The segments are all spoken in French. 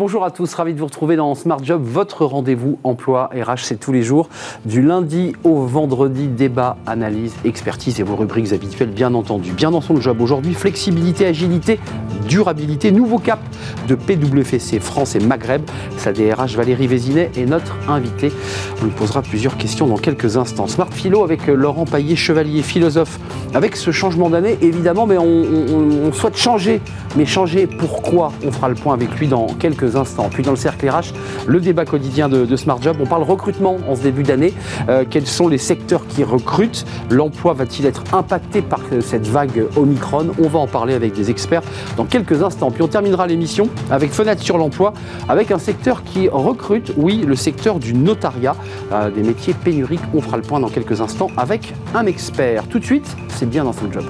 Bonjour à tous, ravi de vous retrouver dans Smart Job, votre rendez-vous emploi RH, c'est tous les jours, du lundi au vendredi, débat, analyse, expertise et vos rubriques habituelles bien entendu. Bien dans son job aujourd'hui, flexibilité, agilité, durabilité, nouveau cap de PWC France et Maghreb. Sa DRH Valérie Vézinet est notre invitée. On lui posera plusieurs questions dans quelques instants. Smart Philo avec Laurent Paillet, chevalier, philosophe. Avec ce changement d'année, évidemment, mais on, souhaite changer. Mais changer pourquoi? On fera le point avec lui dans quelques instants. Puis dans le cercle RH, le débat quotidien de, Smart Job, on parle recrutement en ce début d'année. Euh, quels sont les secteurs qui recrutent? L'emploi va-t-il être impacté par cette vague Omicron? On va en parler avec des experts dans quelques instants. Puis on terminera l'émission avec Fenêtre sur l'emploi, avec un secteur qui recrute, oui, le secteur du notariat, euh, des métiers pénuriques. On fera le point dans quelques instants avec un expert. Tout de suite, c'est bien dans son job.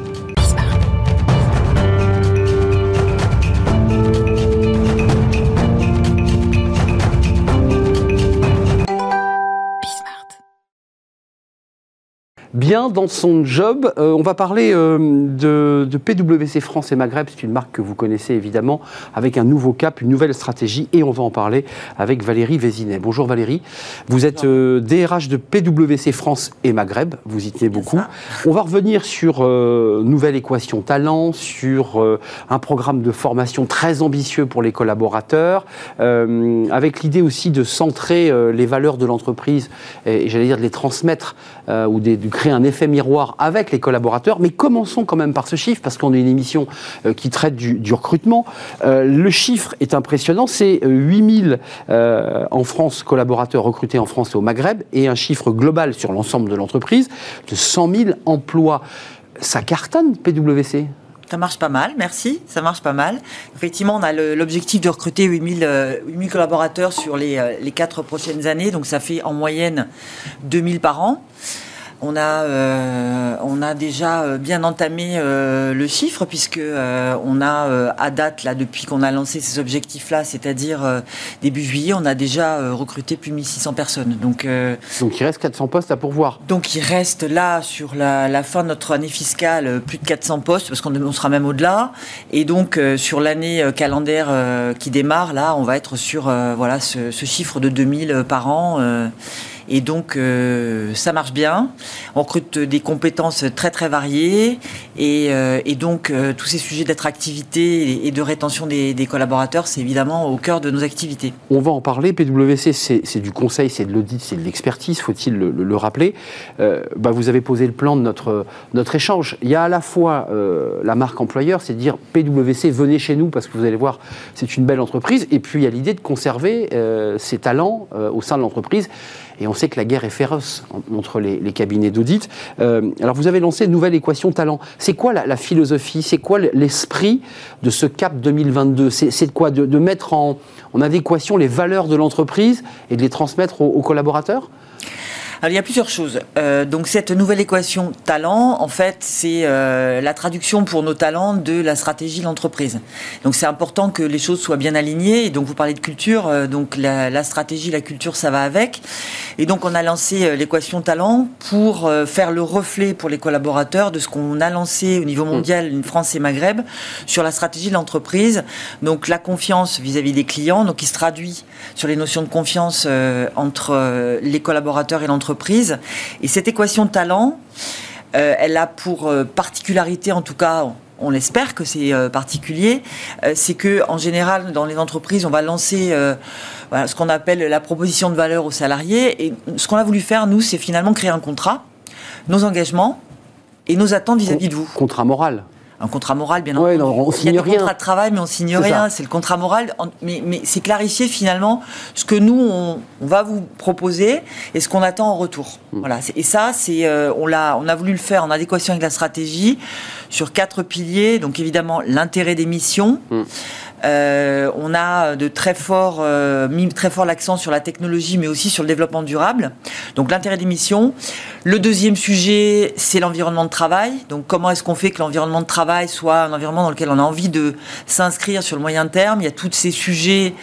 Bien dans son job. Euh, on va parler euh, de, PwC France et Maghreb, c'est une marque que vous connaissez évidemment, avec un nouveau cap, une nouvelle stratégie, et on va en parler avec Valérie Vézinet. Bonjour Valérie, vous êtes DRH euh, de PwC France et Maghreb, vous y tenez beaucoup. On va revenir sur nouvelle équation talent, sur un programme de formation très ambitieux pour les collaborateurs, avec l'idée aussi de centrer les valeurs de l'entreprise, et, j'allais dire de les transmettre ou de, créer un effet miroir avec les collaborateurs. Mais commençons quand même par ce chiffre, parce qu'on est une émission euh, qui traite du, recrutement. Euh, le chiffre est impressionnant, c'est 8000 euh, en France, collaborateurs recrutés en France et au Maghreb, et un chiffre global sur l'ensemble de l'entreprise de 100 000 emplois. Ça cartonne, PwC ça marche pas mal, merci. Ça marche pas mal. Effectivement, on a l'objectif de recruter 8000, 8000 collaborateurs sur les, les quatre prochaines années. Donc, ça fait en moyenne 2000 par an. On a, euh, on a déjà euh, bien entamé euh, le chiffre puisque on a à date là depuis qu'on a lancé ces objectifs-là, c'est-à-dire début juillet, on a déjà recruté plus de 1600 personnes. Donc, donc il reste 400 postes à pourvoir. Donc il reste là sur la, fin de notre année fiscale plus de 400 postes parce qu'on sera même au-delà. Et donc sur l'année calendaire qui démarre là, on va être sur voilà ce, ce, chiffre de 2000 par an. Et donc, euh, ça marche bien. On recrute des compétences très, très variées. Et, euh, donc, euh, tous ces sujets d'attractivité et, de rétention des, collaborateurs, c'est évidemment au cœur de nos activités. On va en parler. PwC, c'est du conseil, c'est de l'audit, c'est de l'expertise, faut-il le, rappeler. Bah, vous avez posé le plan de notre, notre échange. Il y a à la fois la marque employeur, c'est de dire PwC, venez chez nous parce que vous allez voir, c'est une belle entreprise. Et puis, il y a l'idée de conserver ses talents au sein de l'entreprise. Et on sait que la guerre est féroce entre les, cabinets d'audit. Euh, alors vous avez lancé une nouvelle équation talent. C'est quoi la, philosophie? C'est quoi l'esprit de ce cap 2022 C'est quoi? De, mettre en, adéquation les valeurs de l'entreprise et de les transmettre aux collaborateurs? Alors, il y a plusieurs choses. Euh, donc, cette nouvelle équation talent, en fait, c'est euh, la traduction pour nos talents de la stratégie de l'entreprise. Donc, c'est important que les choses soient bien alignées. Et donc, vous parlez de culture. Euh, donc, la, la, stratégie, la culture, ça va avec. Et donc, on a lancé euh, l'équation talent pour euh, faire le reflet pour les collaborateurs de ce qu'on a lancé au niveau mondial, une France et Maghreb, sur la stratégie de l'entreprise. Donc, la confiance vis-à-vis des clients, donc, qui se traduit sur les notions de confiance entre les collaborateurs et l'entreprise et cette équation de talent, euh, elle a pour euh, particularité, en tout cas, on espère que c'est euh, particulier, c'est que en général dans les entreprises, on va lancer ce qu'on appelle la proposition de valeur aux salariés. Et ce qu'on a voulu faire, nous, c'est finalement créer un contrat, nos engagements et nos attentes vis-à-vis de vous. Contrat moral un contrat moral, bien entendu. on signe Il y a rien. contrat de travail, mais on signe rien. C'est le contrat moral. Mais, mais c'est clarifier finalement ce que nous, on, va vous proposer et ce qu'on attend en retour. Hmm. Voilà. Et ça, c'est, euh, on, l'a, on a voulu le faire en adéquation avec la stratégie sur quatre piliers. Donc évidemment, l'intérêt des missions. Hmm. Euh, on a de très fort, euh, mis très fort l'accent sur la technologie, mais aussi sur le développement durable. Donc l'intérêt des missions. Le deuxième sujet, c'est l'environnement de travail. Donc comment est-ce qu'on fait que l'environnement de travail soit un environnement dans lequel on a envie de s'inscrire sur le moyen terme? Il y a tous ces sujets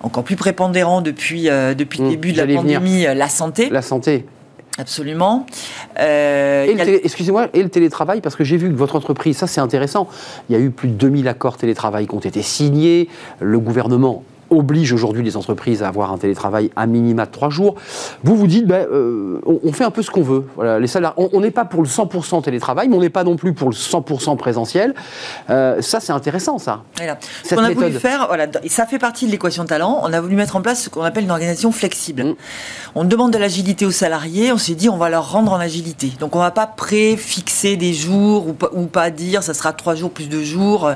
encore plus prépondérants depuis, euh, depuis le mmh, début de la pandémie, la santé. La santé. Absolument. Euh, excusez-moi, et le télétravail, parce que j'ai vu que votre entreprise, ça c'est intéressant, il y a eu plus de 2000 accords télétravail qui ont été signés, le gouvernement oblige aujourd'hui les entreprises à avoir un télétravail à minima de trois jours. Vous vous dites, ben, euh, on, fait un peu ce qu'on veut. Voilà, les on n'est pas pour le 100% télétravail, mais on n'est pas non plus pour le 100% présentiel. Euh, ça, c'est intéressant, ça. Voilà. Ce qu'on a voulu faire, voilà, ça fait partie de l'équation talent. On a voulu mettre en place ce qu'on appelle une organisation flexible. Mm. On demande de l'agilité aux salariés. On s'est dit, on va leur rendre en agilité. Donc, on ne va pas préfixer des jours ou pas, ou pas dire, ça sera trois jours plus deux jours.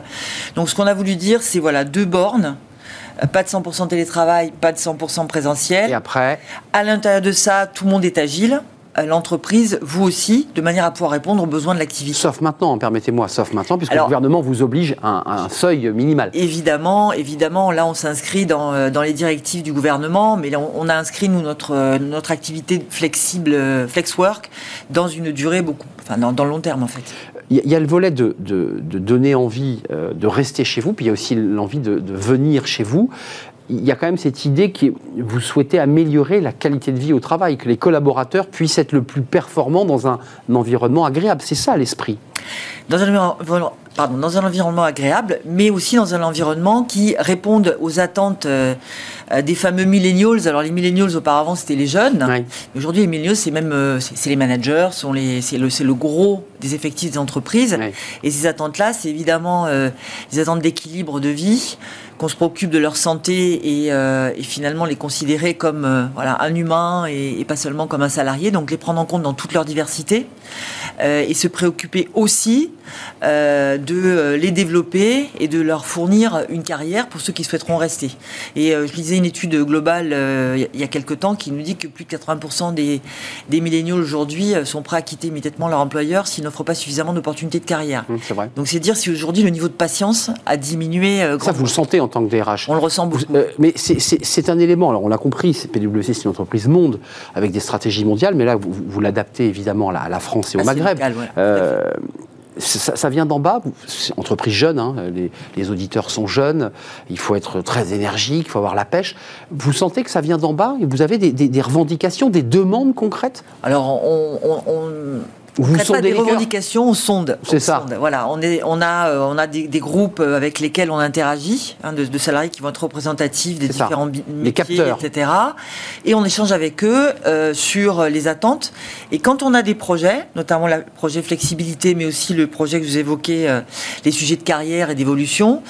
Donc, ce qu'on a voulu dire, c'est voilà deux bornes pas de 100% télétravail, pas de 100% présentiel. Et après À l'intérieur de ça, tout le monde est agile l'entreprise, vous aussi, de manière à pouvoir répondre aux besoins de l'activité. Sauf maintenant, permettez-moi, sauf maintenant, puisque le gouvernement vous oblige à un, seuil minimal. Évidemment, évidemment, là on s'inscrit dans, euh, dans, les directives du gouvernement, mais on, a inscrit, nous, notre, euh, notre activité flexible, euh, flexwork, dans une durée beaucoup, enfin dans, le long terme en fait. Il y a le volet de, donner envie de rester chez vous, puis il y a aussi l'envie de venir chez vous il y a quand même cette idée que vous souhaitez améliorer la qualité de vie au travail, que les collaborateurs puissent être le plus performants dans un, environnement agréable. C'est ça l'esprit. Dans un, pardon, dans un environnement agréable, mais aussi dans un environnement qui réponde aux attentes euh, euh, des fameux millennials. Alors les millennials auparavant c'était les jeunes, aujourd'hui les millennials c'est même euh, c'est les managers, c'est le, le gros des effectifs des entreprises. Et ces attentes-là, c'est évidemment des attentes d'équilibre de vie qu'on se préoccupe de leur santé et, euh, finalement les considérer comme euh, voilà, un humain et, pas seulement comme un salarié, donc les prendre en compte dans toute leur diversité et se préoccuper aussi de les développer et de leur fournir une carrière pour ceux qui souhaiteront rester. Et je lisais une étude globale il y a quelques temps qui nous dit que plus de 80% des, des milléniaux aujourd'hui sont prêts à quitter immédiatement leur employeur s'ils n'offrent pas suffisamment d'opportunités de carrière. Mmh, c'est vrai. Donc c'est dire si aujourd'hui le niveau de patience a diminué. Ça, vous le sentez en tant que DRH. On le ressent beaucoup. Euh, mais c'est un élément, alors on l'a compris, PwC c'est une entreprise monde avec des stratégies mondiales, mais là vous, vous l'adaptez évidemment à la, France et au ah, Maghreb. Euh, ça, vient d'en bas, entreprise jeune, hein, les, auditeurs sont jeunes, il faut être très énergique, il faut avoir la pêche. Vous sentez que ça vient d'en bas? Vous avez des, revendications, des demandes concrètes? Alors, on, vous pas des revendications, on sonde. C'est ça. Voilà, on, est, on a, euh, on a des, groupes euh, avec lesquels on interagit, hein, de, salariés qui vont être représentatifs des différents métiers, etc. Et on échange avec eux euh, sur les attentes. Et quand on a des projets, notamment le projet flexibilité, mais aussi le projet que vous évoquez, les sujets de carrière et d'évolution,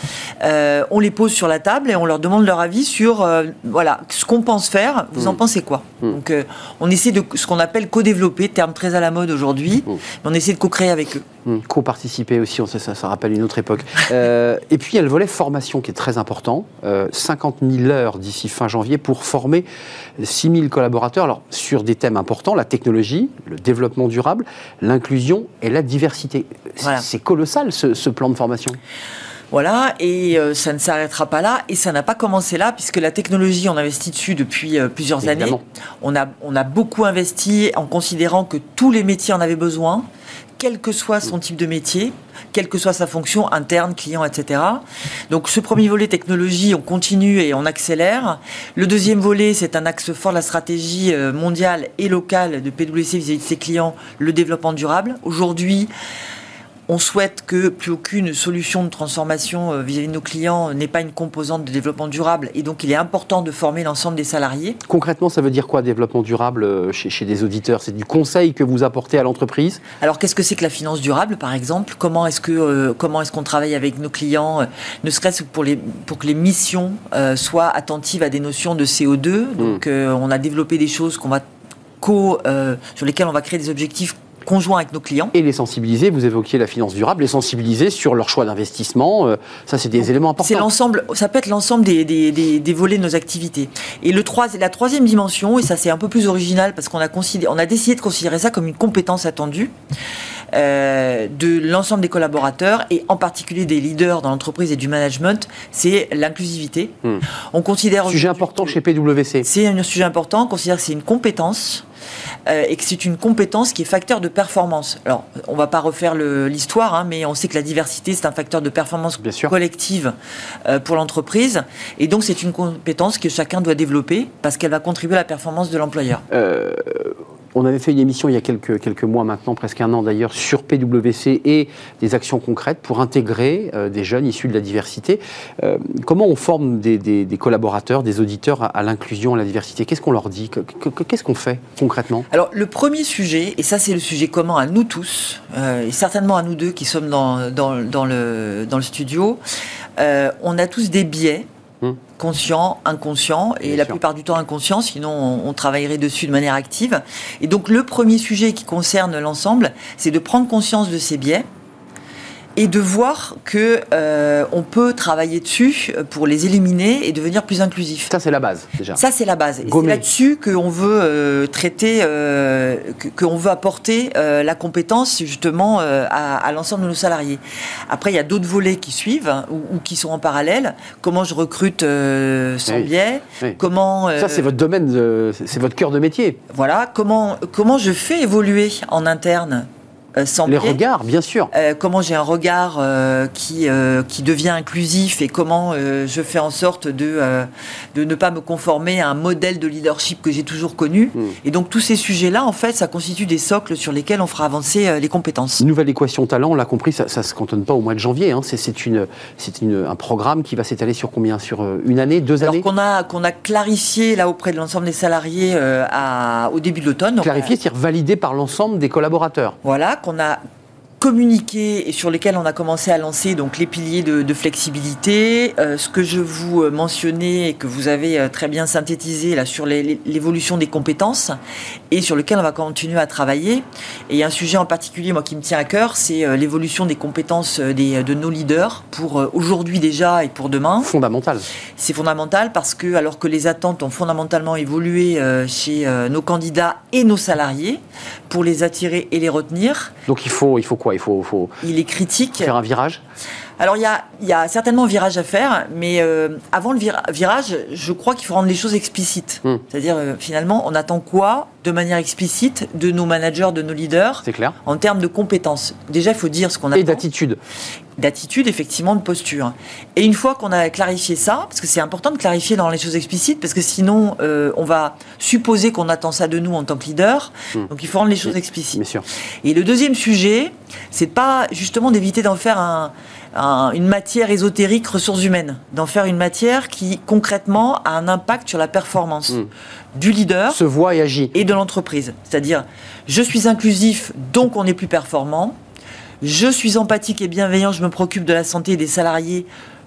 on les pose sur la table et on leur demande leur avis sur voilà, ce qu'on pense faire. Vous en hmm. pensez quoi? Hmm. Donc, on essaie de ce qu'on appelle co-développer, terme très à la mode aujourd'hui Mmh. on essaie de co-créer avec eux. Mmh. Co-participer aussi, on sait, ça, ça rappelle une autre époque. Euh, et puis il y a le volet formation qui est très important. 50 euh, 000 heures d'ici fin janvier pour former 6 000 collaborateurs alors, sur des thèmes importants, la technologie, le développement durable, l'inclusion et la diversité. C'est colossal ce plan de formation. Voilà, et euh, ça ne s'arrêtera pas là, et ça n'a pas commencé là, puisque la technologie, on investit dessus depuis euh, plusieurs années. On a, on a beaucoup investi en considérant que tous les métiers en avaient besoin, quel que soit son type de métier, quelle que soit sa fonction interne, client, etc. Donc ce premier volet technologie, on continue et on accélère. Le deuxième volet, c'est un axe fort de la stratégie euh, mondiale et locale de PwC vis à -vis de ses clients, le développement durable. Aujourd'hui, on souhaite que plus aucune solution de transformation euh, vis-à-vis de nos clients n'ait pas une composante de développement durable. Et donc, il est important de former l'ensemble des salariés. Concrètement, ça veut dire quoi, développement durable euh, chez, des auditeurs? C'est du conseil que vous apportez à l'entreprise? Alors, qu'est-ce que c'est que la finance durable, par exemple? Comment est-ce que euh, comment est-ce qu'on travaille avec nos clients, ne serait-ce que pour, les, pour que les missions soient attentives à des notions de CO2 hmm. Donc, on a développé des choses qu'on va co, sur lesquelles on va créer des objectifs conjoint avec nos clients. Et les sensibiliser, vous évoquiez la finance durable, les sensibiliser sur leur choix d'investissement, euh, ça c'est des éléments importants. C'est l'ensemble, ça peut être l'ensemble des, des, des, volets de nos activités. Et le la troisième dimension, et ça c'est un peu plus original parce qu'on a, on a décidé de considérer ça comme une compétence attendue. Euh, de l'ensemble des collaborateurs et en particulier des leaders dans l'entreprise et du management, c'est l'inclusivité. Hmm. On considère sujet important chez PwC. C'est un sujet important. On considère que c'est une compétence euh, et que c'est une compétence qui est facteur de performance. Alors, on ne va pas refaire l'histoire, hein, mais on sait que la diversité, c'est un facteur de performance collective euh, pour l'entreprise. Et donc, c'est une compétence que chacun doit développer parce qu'elle va contribuer à la performance de l'employeur. Euh, On avait fait une émission il y a quelques, quelques mois maintenant, presque un an d'ailleurs, sur PwC et des actions concrètes pour intégrer euh, des jeunes issus de la diversité. Euh, comment on forme des, collaborateurs, des auditeurs à, l'inclusion, à la diversité? Qu'est-ce qu'on leur dit? Qu'est-ce qu'on fait concrètement? Alors le premier sujet, et ça c'est le sujet commun à nous tous, euh, et certainement à nous deux qui sommes dans, dans, le, dans le studio, on a tous des biais Conscient, inconscient, et la plupart du temps inconscient, sinon on, travaillerait dessus de manière active. Et donc le premier sujet qui concerne l'ensemble, c'est de prendre conscience de ces biais, et de voir que euh, on peut travailler dessus pour les éliminer et devenir plus inclusif. Ça c'est la base déjà. Ça c'est la base. Et c'est là-dessus qu'on veut euh, traiter, euh, qu'on veut apporter la compétence justement à, l'ensemble de nos salariés. Après il y a d'autres volets qui suivent hein, ou, qui sont en parallèle. Comment je recrute sans biais Comment Ça c'est votre domaine, c'est votre cœur de métier. Voilà. Comment comment je fais évoluer en interne euh, les regards, bien sûr. Euh, comment j'ai un regard euh, qui, qui devient inclusif et comment je fais en sorte de, de ne pas me conformer à un modèle de leadership que j'ai toujours connu. Hmm. Et donc tous ces sujets-là, en fait, ça constitue des socles sur lesquels on fera avancer les compétences. Nouvelle équation talent, on l'a compris, ça ne se cantonne pas au mois de janvier. Hein. C'est une, une, un programme qui va s'étaler sur combien? Sur une année, deux années? qu'on a, qu'on a clarifié là auprès de l'ensemble des salariés à, au début de l'automne. Clarifié, c'est-à-dire validé par l'ensemble des collaborateurs. Voilà, qu'on a communiqué et sur lesquels on a commencé à lancer donc les piliers de, flexibilité. Euh, ce que je vous euh, mentionnais et que vous avez euh, très bien synthétisé là sur l'évolution des compétences et sur lequel on va continuer à travailler. Et un sujet en particulier moi qui me tient à cœur, c'est l'évolution des compétences des, de nos leaders pour aujourd'hui déjà et pour demain. Fondamental. C'est fondamental parce que alors que les attentes ont fondamentalement évolué chez nos candidats et nos salariés pour les attirer et les retenir. Donc il faut il faut quoi? Il faut, il est critique. Faire un virage alors il y a, certainement un virage à faire, mais euh, avant le virage, je crois qu'il faut rendre les choses explicites. Hmm. C'est-à-dire euh, finalement, on attend quoi de manière explicite de nos managers, de nos leaders C'est clair. En termes de compétences? Déjà, il faut dire ce qu'on attend. Et d'attitude. D'attitude, effectivement, de posture. Et une fois qu'on a clarifié ça, parce que c'est important de clarifier dans les choses explicites, parce que sinon, euh, on va supposer qu'on attend ça de nous en tant que leader. Hmm. Donc il faut rendre les choses explicites. Bien sûr. Et le deuxième sujet, c'est pas justement d'éviter d'en faire un une matière ésotérique ressources humaines, d'en faire une matière qui concrètement a un impact sur la performance hmm. du leader, se voit et agit, et de l'entreprise. C'est-à-dire, je suis inclusif, donc on est plus performant. Je suis empathique et bienveillant, je me préoccupe de la santé des salariés,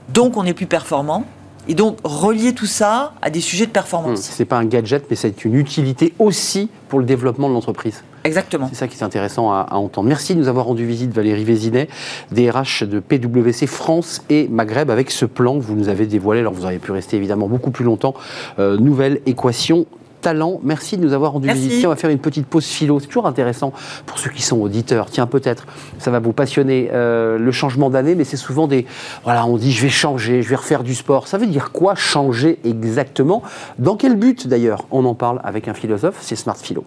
donc on est plus performant. Et donc relier tout ça à des sujets de performance. Hmm. Ce n'est pas un gadget, mais c'est une utilité aussi pour le développement de l'entreprise. Exactement. C'est ça qui est intéressant à, entendre. Merci de nous avoir rendu visite, Valérie Vézinet, DRH de PwC France et Maghreb, avec ce plan que vous nous avez dévoilé. Alors vous auriez pu rester évidemment beaucoup plus longtemps. Euh, nouvelle équation talent. Merci de nous avoir rendu visite. On va faire une petite pause philo. C'est toujours intéressant pour ceux qui sont auditeurs. Tiens, peut-être, ça va vous passionner euh, le changement d'année, mais c'est souvent des. Voilà, on dit je vais changer, je vais refaire du sport. Ça veut dire quoi changer exactement? Dans quel but d'ailleurs? On en parle avec un philosophe, c'est Smart Philo.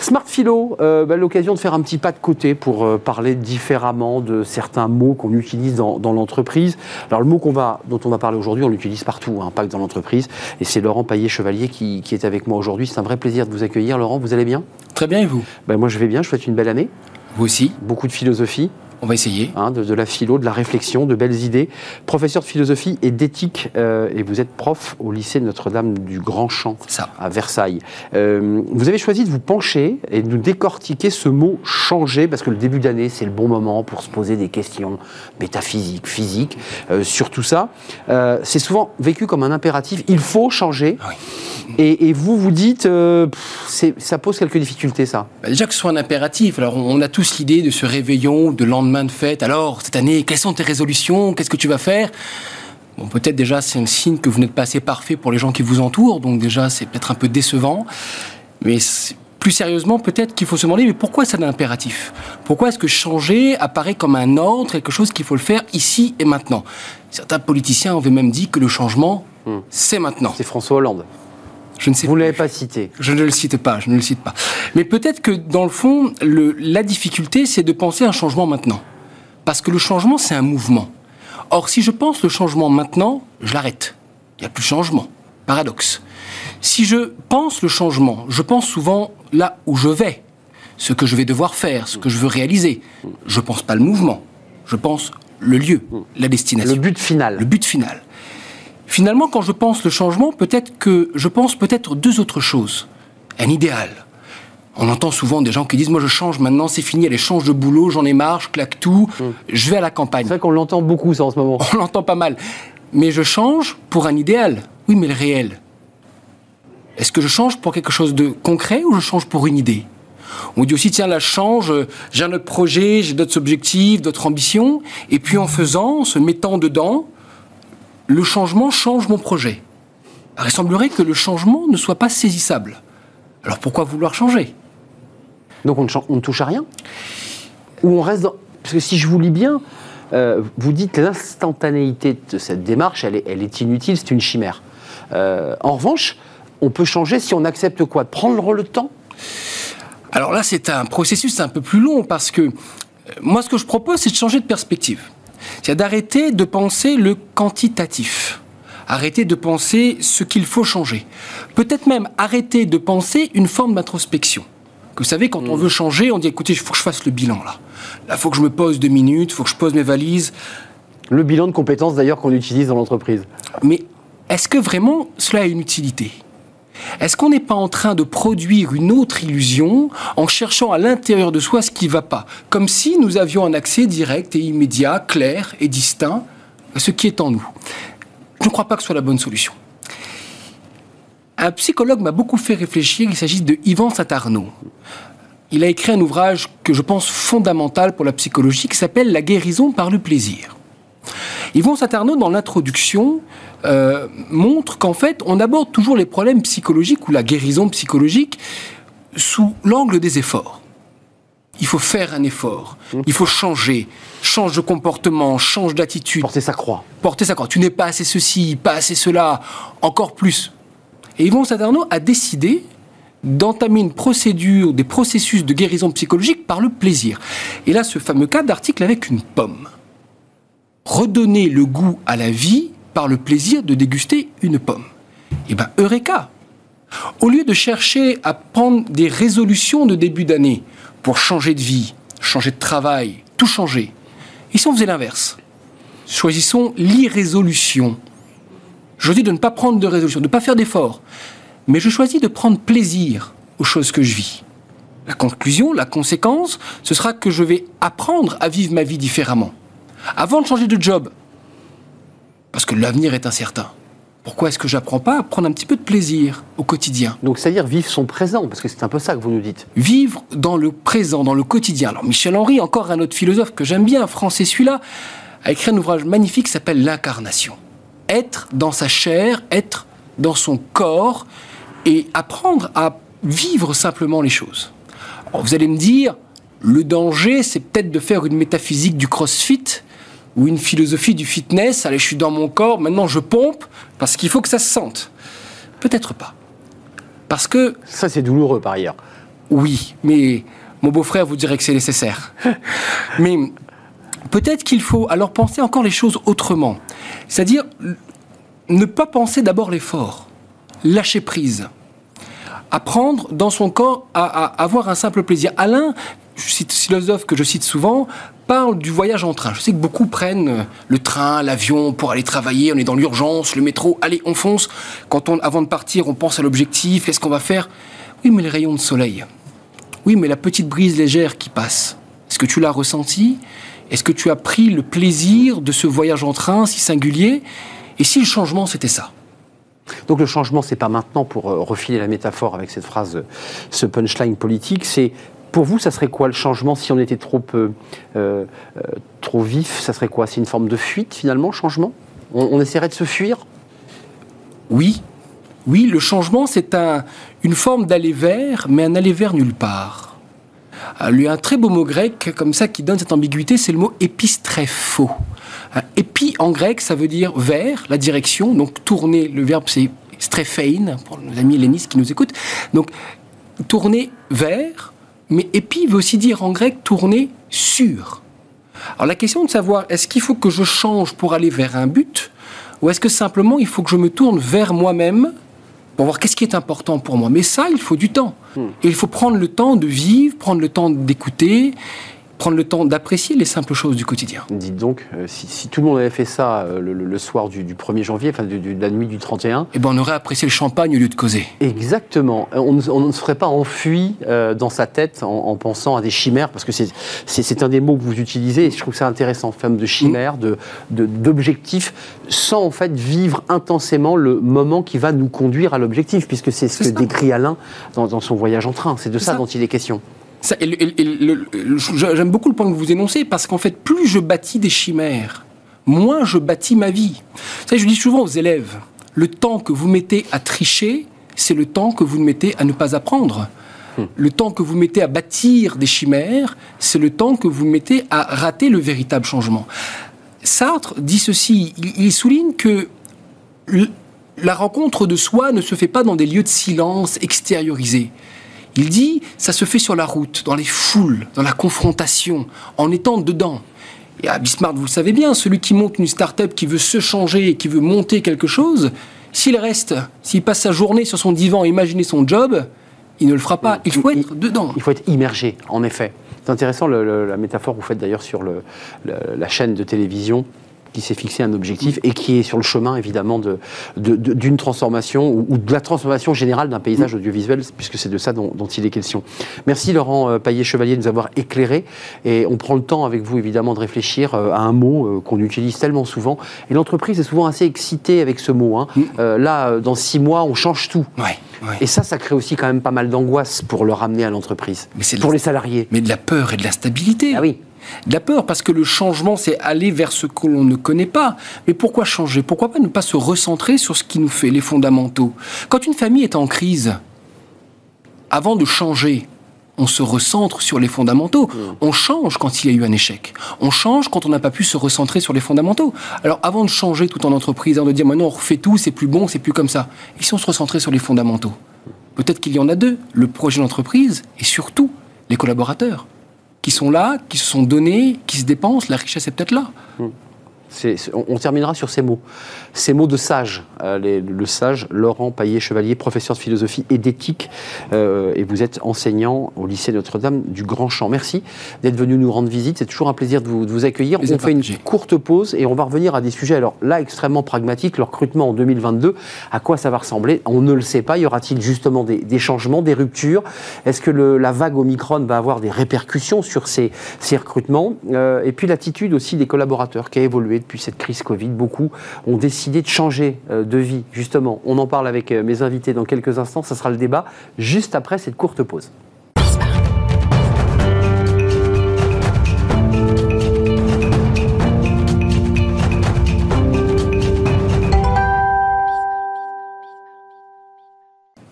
Smart Philo, euh, bah, l'occasion de faire un petit pas de côté pour euh, parler différemment de certains mots qu'on utilise dans, l'entreprise. Alors le mot va, dont on va parler aujourd'hui, on l'utilise partout, hein, pas que dans l'entreprise. Et c'est Laurent Paillet-Chevalier qui, est avec moi aujourd'hui. C'est un vrai plaisir de vous accueillir. Laurent, vous allez bien? Très bien, et vous? Bah, Moi je vais bien, je souhaite une belle année. Vous aussi Beaucoup de philosophie. On va essayer. Hein, de, la philo, de la réflexion, de belles idées. Professeur de philosophie et d'éthique, euh, et vous êtes prof au lycée Notre-Dame du Grand Champ à Versailles. Euh, vous avez choisi de vous pencher et de nous décortiquer ce mot changer, parce que le début d'année, c'est le bon moment pour se poser des questions métaphysiques, physiques, euh, sur tout ça. c'est souvent vécu comme un impératif. Il faut changer. Oui. Et, vous, vous dites, ça pose quelques difficultés, ça bah, Déjà que ce soit un impératif. Alors, on a tous l'idée de ce réveillon, de lendemain de fête. Alors, cette année, quelles sont tes résolutions? Qu'est-ce que tu vas faire? Bon, peut-être déjà, c'est un signe que vous n'êtes pas assez parfait pour les gens qui vous entourent. Donc, déjà, c'est peut-être un peu décevant. Mais plus sérieusement, peut-être qu'il faut se demander, mais pourquoi c'est un impératif Pourquoi est-ce que changer apparaît comme un ordre, quelque chose qu'il faut le faire ici et maintenant? Certains politiciens avaient même dit que le changement, hmm. c'est maintenant. C'est François Hollande. Je ne sais Vous ne l'avez pas cité. Je ne le cite pas, je ne le cite pas. Mais peut-être que dans le fond, le, la difficulté, c'est de penser un changement maintenant. Parce que le changement, c'est un mouvement. Or, si je pense le changement maintenant, je l'arrête. Il n'y a plus de changement paradoxe. Si je pense le changement, je pense souvent là où je vais, ce que je vais devoir faire, ce que je veux réaliser. Je ne pense pas le mouvement, je pense le lieu, la destination. Le but final. Le but final. Finalement, quand je pense le changement, peut-être que je pense peut-être deux autres choses. Un idéal. On entend souvent des gens qui disent Moi, je change maintenant, c'est fini, allez, change de boulot, j'en ai marre, je claque tout, mm. je vais à la campagne. C'est vrai qu'on l'entend beaucoup, ça, en ce moment. On l'entend pas mal. Mais je change pour un idéal. Oui, mais le réel. Est-ce que je change pour quelque chose de concret ou je change pour une idée? On dit aussi, tiens, là, je change, j'ai un autre projet, j'ai d'autres objectifs, d'autres ambitions. Et puis en faisant, en se mettant dedans, le changement change mon projet. Il semblerait que le changement ne soit pas saisissable. Alors pourquoi vouloir changer? Donc on ne, touche à rien? Ou on reste dans... Parce que si je vous lis bien, euh, vous dites l'instantanéité de cette démarche, elle est, inutile, c'est une chimère. Euh, en revanche, on peut changer si on accepte quoi? De prendre le temps? Alors là, c'est un processus un peu plus long parce que euh, moi, ce que je propose, c'est de changer de perspective. C'est d'arrêter de penser le quantitatif. Arrêter de penser ce qu'il faut changer. Peut-être même arrêter de penser une forme d'introspection. Vous savez, quand on mm. veut changer, on dit écoutez, il faut que je fasse le bilan là. Là, il faut que je me pose deux minutes, il faut que je pose mes valises. Le bilan de compétences d'ailleurs qu'on utilise dans l'entreprise. Mais est-ce que vraiment cela a une utilité? Est-ce qu'on n'est pas en train de produire une autre illusion en cherchant à l'intérieur de soi ce qui ne va pas Comme si nous avions un accès direct et immédiat, clair et distinct à ce qui est en nous? Je ne crois pas que ce soit la bonne solution. Un psychologue m'a beaucoup fait réfléchir, il s'agit de Yvan Satarno. Il a écrit un ouvrage que je pense fondamental pour la psychologie qui s'appelle La guérison par le plaisir. Yvon Satarno, dans l'introduction, euh, montre qu'en fait, on aborde toujours les problèmes psychologiques ou la guérison psychologique sous l'angle des efforts. Il faut faire un effort, il faut changer, change de comportement, change d'attitude. Porter sa croix. Porter sa croix. Tu n'es pas assez ceci, pas assez cela, encore plus. Et Yvon Satarno a décidé d'entamer une procédure, des processus de guérison psychologique par le plaisir. Et là, ce fameux cas d'article avec une pomme. Redonner le goût à la vie par le plaisir de déguster une pomme. Eh bien, Eureka Au lieu de chercher à prendre des résolutions de début d'année pour changer de vie, changer de travail, tout changer, ici on faisait l'inverse? Choisissons l'irrésolution. Je dis de ne pas prendre de résolution, de ne pas faire d'efforts, mais je choisis de prendre plaisir aux choses que je vis. La conclusion, la conséquence, ce sera que je vais apprendre à vivre ma vie différemment. Avant de changer de job, parce que l'avenir est incertain. Pourquoi est-ce que j'apprends pas à prendre un petit peu de plaisir au quotidien? Donc, c'est-à-dire vivre son présent, parce que c'est un peu ça que vous nous dites. Vivre dans le présent, dans le quotidien. Alors, Michel Henry, encore un autre philosophe que j'aime bien, français celui-là, a écrit un ouvrage magnifique qui s'appelle L'incarnation. Être dans sa chair, être dans son corps et apprendre à vivre simplement les choses. vous allez me dire, le danger, c'est peut-être de faire une métaphysique du crossfit ou une philosophie du fitness, allez, je suis dans mon corps, maintenant je pompe, parce qu'il faut que ça se sente. Peut-être pas. Parce que... Ça, c'est douloureux par ailleurs. Oui, mais mon beau-frère vous dirait que c'est nécessaire. mais peut-être qu'il faut alors penser encore les choses autrement. C'est-à-dire ne pas penser d'abord l'effort, lâcher prise, apprendre dans son corps à, à, avoir un simple plaisir. Alain, philosophe que je cite souvent, parle du voyage en train. Je sais que beaucoup prennent euh, le train, l'avion pour aller travailler, on est dans l'urgence, le métro, allez, on fonce. Quand on, avant de partir, on pense à l'objectif, qu'est-ce qu'on va faire? Oui, mais les rayons de soleil. Oui, mais la petite brise légère qui passe. Est-ce que tu l'as ressenti? Est-ce que tu as pris le plaisir de ce voyage en train si singulier? Et si le changement, c'était ça? Donc le changement, c'est pas maintenant pour euh, refiler la métaphore avec cette phrase, euh, ce punchline politique, c'est pour vous, ça serait quoi le changement si on était trop, euh, euh, trop vif? Ça serait quoi? C'est une forme de fuite finalement, changement? On, essaierait de se fuir? Oui. Oui, le changement, c'est un, une forme d'aller vers, mais un aller vers nulle part. Euh, il y a un très beau mot grec comme ça qui donne cette ambiguïté, c'est le mot épistréphos. Épi en grec, ça veut dire vers, la direction, donc tourner, le verbe c'est strephein, pour nos amis hellénistes qui nous écoutent. Donc tourner vers, mais épi veut aussi dire en grec tourner sur. Alors la question de savoir est-ce qu'il faut que je change pour aller vers un but ou est-ce que simplement il faut que je me tourne vers moi-même pour voir qu'est-ce qui est important pour moi? Mais ça, il faut du temps. Hmm. Et il faut prendre le temps de vivre, prendre le temps d'écouter prendre le temps d'apprécier les simples choses du quotidien. Dites donc, euh, si, tout le monde avait fait ça euh, le, soir du, 1er janvier, enfin de, la nuit du 31... Eh ben on aurait apprécié le champagne au lieu de causer. Exactement. On, ne se serait pas enfui euh, dans sa tête en, pensant à des chimères, parce que c'est un des mots que vous utilisez, et je trouve ça intéressant, femme de chimères, mm. d'objectifs, de, sans en fait vivre intensément le moment qui va nous conduire à l'objectif, puisque c'est ce que décrit Alain dans, dans, son voyage en train. C'est de ça dont il est question. J'aime beaucoup le point que vous énoncez parce qu'en fait, plus je bâtis des chimères, moins je bâtis ma vie. Ça, je dis souvent aux élèves, le temps que vous mettez à tricher, c'est le temps que vous mettez à ne pas apprendre. Hmm. Le temps que vous mettez à bâtir des chimères, c'est le temps que vous mettez à rater le véritable changement. Sartre dit ceci, il souligne que la rencontre de soi ne se fait pas dans des lieux de silence extériorisés. Il dit, ça se fait sur la route, dans les foules, dans la confrontation, en étant dedans. Et à Bismarck, vous le savez bien, celui qui monte une start-up, qui veut se changer, qui veut monter quelque chose, s'il reste, s'il passe sa journée sur son divan à imaginer son job, il ne le fera pas. Il faut être dedans. Il faut être immergé, en effet. C'est intéressant la métaphore que vous faites d'ailleurs sur la chaîne de télévision qui s'est fixé un objectif et qui est sur le chemin évidemment d'une de, de, transformation ou, de la transformation générale d'un paysage audiovisuel, puisque c'est de ça dont, il est question. Merci Laurent euh, Paillet-Chevalier de nous avoir éclairé et on prend le temps avec vous évidemment de réfléchir euh, à un mot euh, qu'on utilise tellement souvent et l'entreprise est souvent assez excitée avec ce mot. Hein. Mm. là, dans six mois, on change tout. Et ça, ça crée aussi quand même pas mal d'angoisse pour le ramener à l'entreprise, pour les salariés. Mais de la peur et de l'instabilité. Ah oui de la peur, parce que le changement, c'est aller vers ce que l'on ne connaît pas. Mais pourquoi changer? Pourquoi pas ne pas se recentrer sur ce qui nous fait les fondamentaux? Quand une famille est en crise, avant de changer, on se recentre sur les fondamentaux. Mmh. On change quand il y a eu un échec. On change quand on n'a pas pu se recentrer sur les fondamentaux. Alors avant de changer tout en entreprise, avant de dire maintenant on refait tout, c'est plus bon, c'est plus comme ça. Et si on se recentrait sur les fondamentaux? Peut-être qu'il y en a deux, le projet d'entreprise et surtout les collaborateurs qui sont là, qui se sont donnés, qui se dépensent, la richesse est peut-être là. Hmm on, terminera sur ces mots. Ces mots de sage. Euh, le sage Laurent Paillet-Chevalier, professeur de philosophie et d'éthique. Euh, et vous êtes enseignant au lycée Notre-Dame du Grand Champ. Merci d'être venu nous rendre visite. C'est toujours un plaisir de vous, accueillir. on fait une courte pause et on va revenir à des sujets, alors là, extrêmement pragmatiques. Le recrutement en 2022, à quoi ça va ressembler? On ne le sait pas. Y aura-t-il justement des, changements, des ruptures? Est-ce que la vague Omicron va avoir des répercussions sur ces, recrutements? Euh, Et puis l'attitude aussi des collaborateurs qui a évolué depuis cette crise Covid. Beaucoup ont décidé de changer euh, de vie, justement. On en parle avec euh, mes invités dans quelques instants. Ça sera le débat juste après cette courte pause.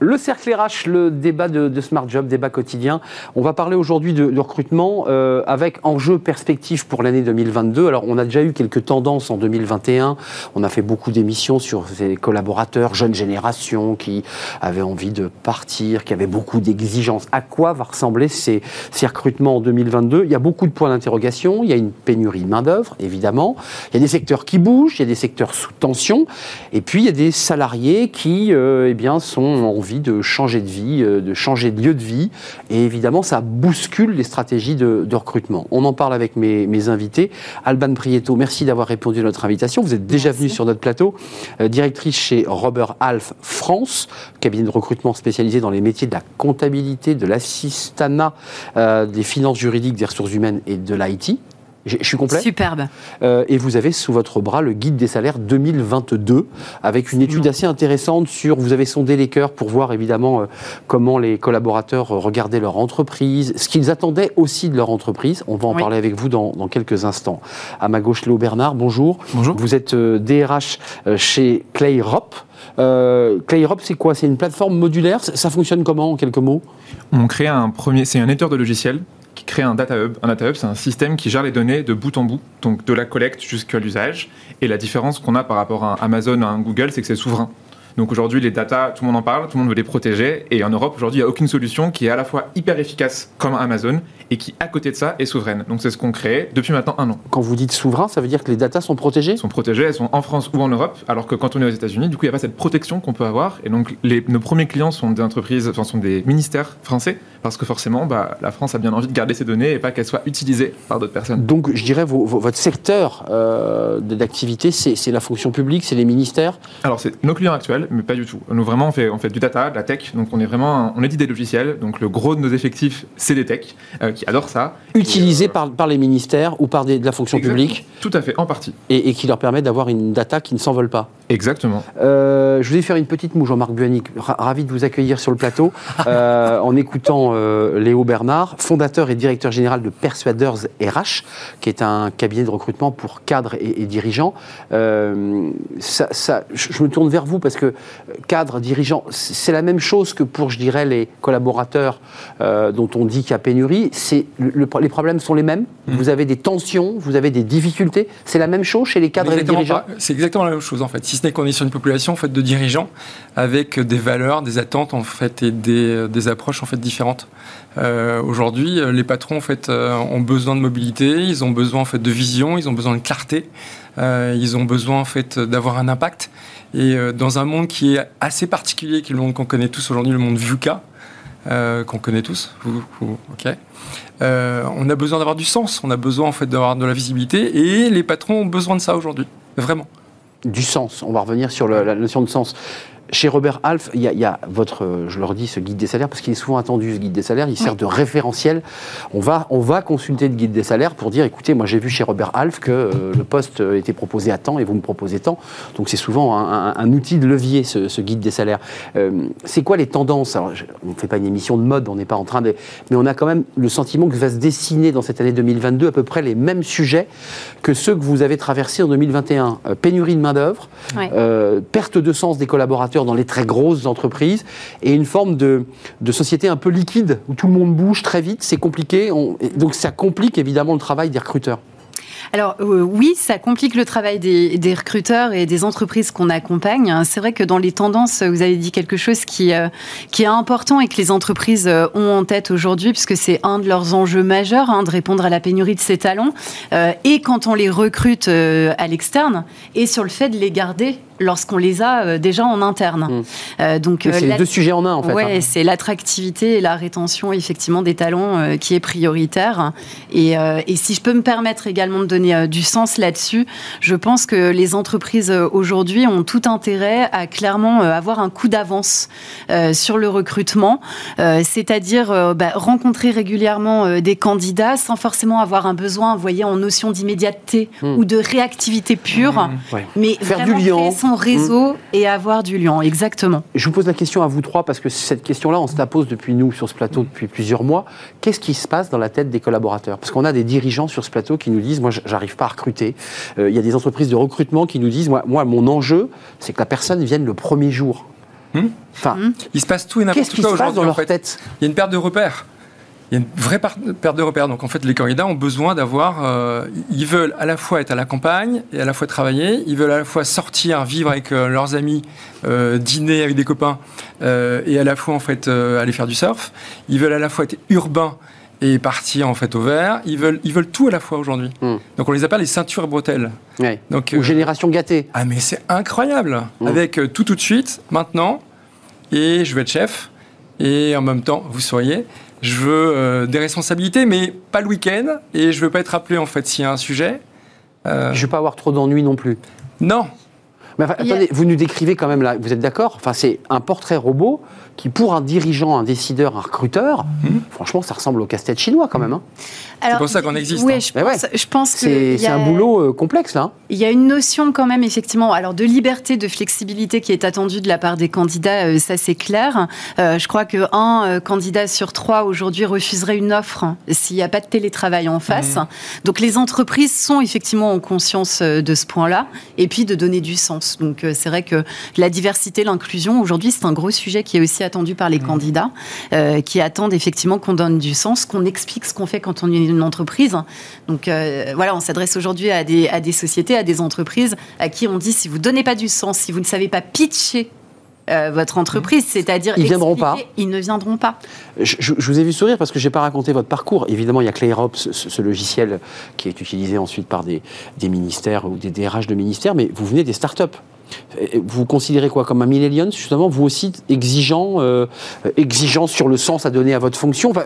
Le cercle RH, le débat de, Smart Job, débat quotidien. On va parler aujourd'hui de, recrutement euh, avec enjeu perspective pour l'année 2022. Alors, on a déjà eu quelques tendances en 2021. On a fait beaucoup d'émissions sur ces collaborateurs, jeunes générations qui avaient envie de partir, qui avaient beaucoup d'exigences. À quoi va ressembler ces, ces recrutements en 2022 Il y a beaucoup de points d'interrogation. Il y a une pénurie de main-d'œuvre, évidemment. Il y a des secteurs qui bougent, il y a des secteurs sous tension. Et puis, il y a des salariés qui euh, eh bien, sont en de changer de vie, euh, de changer de lieu de vie. Et évidemment, ça bouscule les stratégies de, recrutement. On en parle avec mes, invités. Alban Prieto, merci d'avoir répondu à notre invitation. Vous êtes déjà venu sur notre plateau, euh, directrice chez Robert Half France, cabinet de recrutement spécialisé dans les métiers de la comptabilité, de l'assistanat, euh, des finances juridiques, des ressources humaines et de l'IT. Je, suis complet Superbe. Euh, et vous avez sous votre bras le guide des salaires 2022, avec une étude assez intéressante sur, vous avez sondé les cœurs pour voir évidemment euh, comment les collaborateurs regardaient leur entreprise, ce qu'ils attendaient aussi de leur entreprise. On va en parler avec vous dans, quelques instants. À ma gauche, Léo Bernard, bonjour. Bonjour. Vous êtes DRH euh, chez Clayrop. Euh, Clayrop, c'est quoi? C'est une plateforme modulaire? Ça, fonctionne comment en quelques mots? On crée un premier, c'est un éditeur de logiciels qui crée un data hub. Un data hub, c'est un système qui gère les données de bout en bout, donc de la collecte jusqu'à l'usage. Et la différence qu'on a par rapport à Amazon, à un Google, c'est que c'est souverain. Donc aujourd'hui, les data, tout le monde en parle, tout le monde veut les protéger. Et en Europe, aujourd'hui, il n'y a aucune solution qui est à la fois hyper efficace comme Amazon et qui, à côté de ça, est souveraine. Donc c'est ce qu'on crée depuis maintenant un an. Quand vous dites souverain, ça veut dire que les datas sont protégées? Elles sont protégées, elles sont en France ou en Europe, alors que quand on est aux États-Unis, du coup, il n'y a pas cette protection qu'on peut avoir. Et donc les, nos premiers clients sont des entreprises, enfin, sont des ministères français, parce que forcément, bah, la France a bien envie de garder ses données et pas qu'elles soient utilisées par d'autres personnes. Donc je dirais, vos- vos- votre secteur euh, d'activité, c'est la fonction publique, c'est les ministères? Alors c'est nos clients actuels, mais pas du tout. Nous vraiment on fait, on fait du data, de la tech, donc on est vraiment, on édite des logiciels. Donc le gros de nos effectifs, c'est des techs euh, qui adorent ça. utilisés euh, par, par les ministères ou par des- de la fonction publique Tout à fait, en partie. et, et qui leur permet d'avoir une data qui ne s'envole pas. Exactement. Euh, je voulais faire une petite moue, Jean-Marc Buanic. Ra- ravi de vous accueillir sur le plateau euh, en écoutant euh, Léo Bernard, fondateur et directeur général de Persuaders RH, qui est un cabinet de recrutement pour cadres et, et dirigeants. Ça, ça- je me tourne vers vous parce que cadres, dirigeants, c'est la même chose que pour, je dirais, les collaborateurs dont on dit qu'il y a pénurie. C'est le- le- les problèmes sont les mêmes. Vous avez des tensions, vous avez des difficultés. C'est la même chose chez les cadres et les dirigeants. C'est exactement la même chose en fait. Si ce n'est qu'on est sur une population en fait de dirigeants avec des valeurs, des attentes en fait et des, des approches en fait différentes. Euh, Aujourd'hui, euh, les patrons en fait euh, ont besoin de mobilité, ils ont besoin en fait de vision, ils ont besoin de clarté, euh, ils ont besoin en fait d'avoir un impact. Et euh, dans un monde qui est assez particulier, qui est le monde qu'on connaît tous aujourd'hui, le monde VUCA, euh, qu'on connaît tous, vous- vous- ok. Euh, on a besoin d'avoir du sens, on a besoin en fait d'avoir de la visibilité, et les patrons ont besoin de ça aujourd'hui, vraiment. Du sens. On va revenir sur la notion de sens. Chez Robert Half, il y, a, il y a votre, je leur dis, ce guide des salaires, parce qu'il est souvent attendu, ce guide des salaires, il sert de référentiel. On va, on va consulter le guide des salaires pour dire, écoutez, moi j'ai vu chez Robert Half que euh, le poste euh, était proposé à temps et vous me proposez tant. Donc c'est souvent un, un- un outil de levier, ce, ce guide des salaires. Euh, c'est quoi les tendances? Alors, je- On ne fait pas une émission de mode, on n'est pas en train de... Mais on a quand même le sentiment que va se dessiner dans cette année 2022 à peu près les mêmes sujets que ceux que vous avez traversés en 2021. Euh, pénurie de main-d'œuvre, Ouais. euh, perte de sens des collaborateurs dans les très grosses entreprises et une forme de, société un peu liquide où tout le monde bouge très vite, c'est compliqué. donc ça complique évidemment le travail des recruteurs. Alors euh, oui, ça complique le travail des, recruteurs et des entreprises qu'on accompagne. C'est vrai que dans les tendances, vous avez dit quelque chose qui, euh, qui est important et que les entreprises euh, ont en tête aujourd'hui, puisque c'est un de leurs enjeux majeurs, hein, de répondre à la pénurie de ces talents, et quand on les recrute à l'externe, et sur le fait de les garder lorsqu'on les a euh, déjà en interne. Mm. Euh, donc euh, c'est les deux sujets en un en fait. Ouais, hein. c'est l'attractivité et la rétention effectivement des talents euh, qui est prioritaire. Et, euh, et si je peux me permettre également de donner euh, du sens là-dessus, je pense que les entreprises euh, aujourd'hui ont tout intérêt à clairement euh, avoir un coup d'avance euh, sur le recrutement, euh, c'est-à-dire euh, bah, rencontrer régulièrement euh, des candidats sans forcément avoir un besoin, vous voyez, en notion d'immédiateté Hmm. ou de réactivité pure, Ouais. mais Faire vraiment du lien. Son réseau et avoir du lien, exactement. Je vous pose la question à vous trois parce que cette question-là, on se la pose depuis nous sur ce plateau depuis plusieurs mois. Qu'est-ce qui se passe dans la tête des collaborateurs? Parce qu'on a des dirigeants sur ce plateau qui nous disent, moi, j'arrive pas à recruter. Euh, Il y a des entreprises de recrutement qui nous disent, moi, moi mon enjeu, c'est que la personne vienne le premier jour. Hmm. Enfin, Il se passe tout et qu'est-ce n'importe qui quoi se passe dans en leur fait. tête? Il y a une perte de repères. Il y a une vraie perte de repères. Donc en fait, les candidats ont besoin d'avoir. euh, ils veulent à la fois être à la campagne et à la fois travailler. Ils veulent à la fois sortir, vivre avec euh, leurs amis, euh, dîner avec des copains et à la fois en fait aller faire du surf. Ils veulent à la fois être urbains et partir en fait au vert. Ils veulent, ils veulent tout à la fois aujourd'hui. Hmm. Donc on les appelle les ceintures et bretelles. Ouais. Donc Ou génération gâtée. ah mais c'est incroyable Mm. Avec tout tout de suite, maintenant, et je vais être chef, et en même temps, vous sauriez, je veux euh, des responsabilités, mais pas le week-end, et je veux pas être appelé en fait s'il y a un sujet. Euh, Je ne veux pas avoir trop d'ennuis non plus. Non, Mais enfin, a- vous nous décrivez quand même là, vous êtes d'accord? Enfin, c'est un portrait robot qui, pour un dirigeant, un décideur, un recruteur, Mhm. franchement, ça ressemble au casse-tête chinois quand même. hein. Alors, pour ça qu'on existe, Oui, hein. je pense, je pense que C'est c'est a- un boulot euh, complexe là. hein. Il y a une notion quand même effectivement, alors de liberté, de flexibilité qui est attendue de la part des candidats, euh, ça c'est clair. Euh, je crois que un euh, candidat sur trois aujourd'hui refuserait une offre hein, s'il n'y a pas de télétravail en face. Mmh. Donc les entreprises sont effectivement en conscience euh, de ce point-là, et puis de donner du sens. Donc euh, c'est vrai que la diversité, l'inclusion aujourd'hui c'est un gros sujet qui est aussi attendu par Mmh. les candidats, euh, qui attendent effectivement qu'on donne du sens, qu'on explique ce qu'on fait quand on est une entreprise. Donc euh, voilà, on s'adresse aujourd'hui à des, à des sociétés, à des entreprises à qui on dit si vous donnez pas du sens, si vous ne savez pas pitcher euh, votre entreprise, c'est-à-dire Ils viendront pas. Ils ne viendront pas. Je, vous ai vu sourire parce que j'ai pas raconté votre parcours. Évidemment, il y a ClayRop, ce, ce- ce logiciel qui est utilisé ensuite par des, des ministères ou des DRH de ministères, mais vous venez des startups. Vous vous considérez quoi comme un millennium, justement, vous aussi exigeant, euh, exigeant sur le sens à donner à votre fonction? Enfin,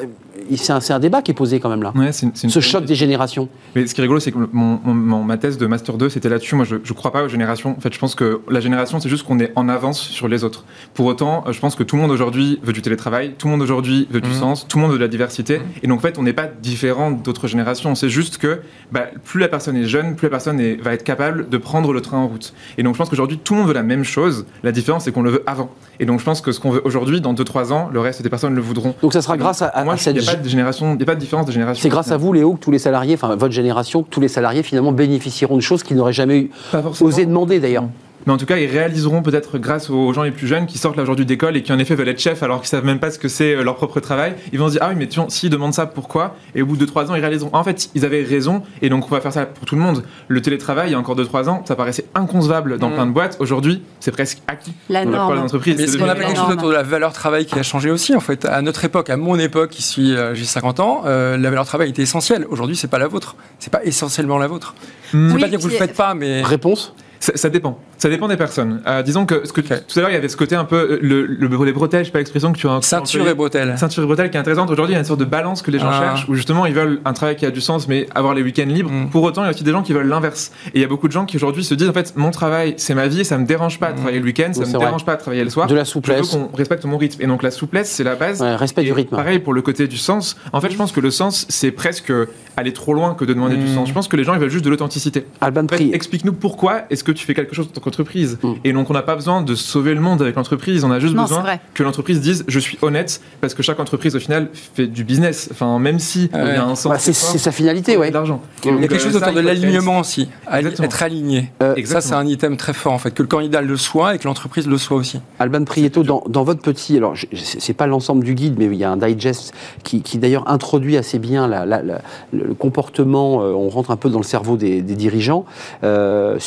c'est un, c'est un débat qui est posé quand même là. Ouais, c'est une- c'est une- Ce choc des générations. Mais ce qui est rigolo, c'est que mon, mon- mon- ma thèse de Master 2, c'était là-dessus. Moi, je ne crois pas aux générations. En fait, je pense que la génération, c'est juste qu'on est en avance sur les autres. Pour autant, je pense que tout le monde aujourd'hui veut du télétravail, tout le monde aujourd'hui veut du Mhm. sens, tout le monde veut de la diversité. Et donc, en fait, on n'est pas différent d'autres générations. C'est juste que bah, plus la personne est jeune, plus la personne est- va être capable de prendre le train en route. Et donc, je pense qu'aujourd'hui, tout le monde veut la même chose. La différence, c'est qu'on le veut avant. Et donc, je pense que ce qu'on veut aujourd'hui, dans 2-3 ans, le reste des personnes le voudront. Donc ça sera grâce à, à- Moi, à cette pas de génération, il n'y a pas de différence de génération. C'est grâce à vous, Léo, que tous les salariés, enfin votre génération, que tous les salariés finalement bénéficieront de choses qu'ils n'auraient jamais osé demander d'ailleurs. Mais en tout cas, ils réaliseront peut-être grâce aux gens les plus jeunes qui sortent là aujourd'hui d'école et qui en effet veulent être chefs alors qu'ils savent même pas ce que c'est euh, leur propre travail. Ils vont se dire ah oui mais tiens s'ils demandent ça pourquoi? Et au bout de 3 ans ils réaliseront. En fait ils avaient raison et donc on va faire ça pour tout le monde. Le télétravail il y a encore 2-3 ans ça paraissait inconcevable dans Mm. plein de boîtes. Aujourd'hui c'est presque acquis. La des norme. entreprises. Mais C'est ce qu'on appelle la quelque chose autour de la valeur travail qui a changé aussi, en fait? À notre époque, à mon époque, qui suis, euh, j'ai 50 ans, euh, la valeur travail était essentielle. Aujourd'hui, c'est pas la vôtre. C'est pas essentiellement la vôtre. Mm. Je Oui, pas dire que vous le faites pas, mais. Réponse? Ça, ça dépend. Ça dépend des personnes. Euh, disons que, ce que Ok. tout à l'heure il y avait ce côté un peu euh, le, le, les bretelles, je sais pas l'expression que tu as. Ceinture et bretelles. Ceinture et bretelles qui est intéressante. Aujourd'hui, il y a une sorte de balance que les gens Ah. cherchent, où justement ils veulent un travail qui a du sens, mais avoir les week-ends libres. Mm. Pour autant, il y a aussi des gens qui veulent l'inverse. Et il y a beaucoup de gens qui aujourd'hui se disent en fait, mon travail, c'est ma vie, et ça me dérange pas de Mm. travailler le week-end, ça me vrai. dérange pas de travailler le soir. De la Je souplesse, veux qu'on respecte mon rythme. Et donc la souplesse, c'est la base. ouais, respect Et du rythme. Pareil pour le côté du sens. En fait, je pense que le sens, c'est presque aller trop loin que de demander du Mm. sens. Je pense que les gens, ils veulent juste de l'authenticité. Alban En fait, Pri, explique-nous pourquoi est-ce que tu fais quelque chose en tant qu'entreprise. Mm. Et donc, on n'a pas besoin de sauver le monde avec l'entreprise. On a juste Non, besoin que l'entreprise dise je suis honnête, parce que chaque entreprise, au final, fait du business. Enfin, même si il y a un sens. Bah, c'est sa finalité, de l'argent. Il y a quelque chose autour de l'alignement aussi. Exactement. Être aligné. Euh, Ça, c'est un item très fort, en fait. Que le candidat le soit et que l'entreprise le soit aussi. Alban Prieto, dans, dans votre petit, alors c'est pas l'ensemble du guide, mais il y a un digest qui, qui d'ailleurs introduit assez bien la- la- la- le comportement. euh, on rentre un peu dans le cerveau des, des dirigeants. Euh,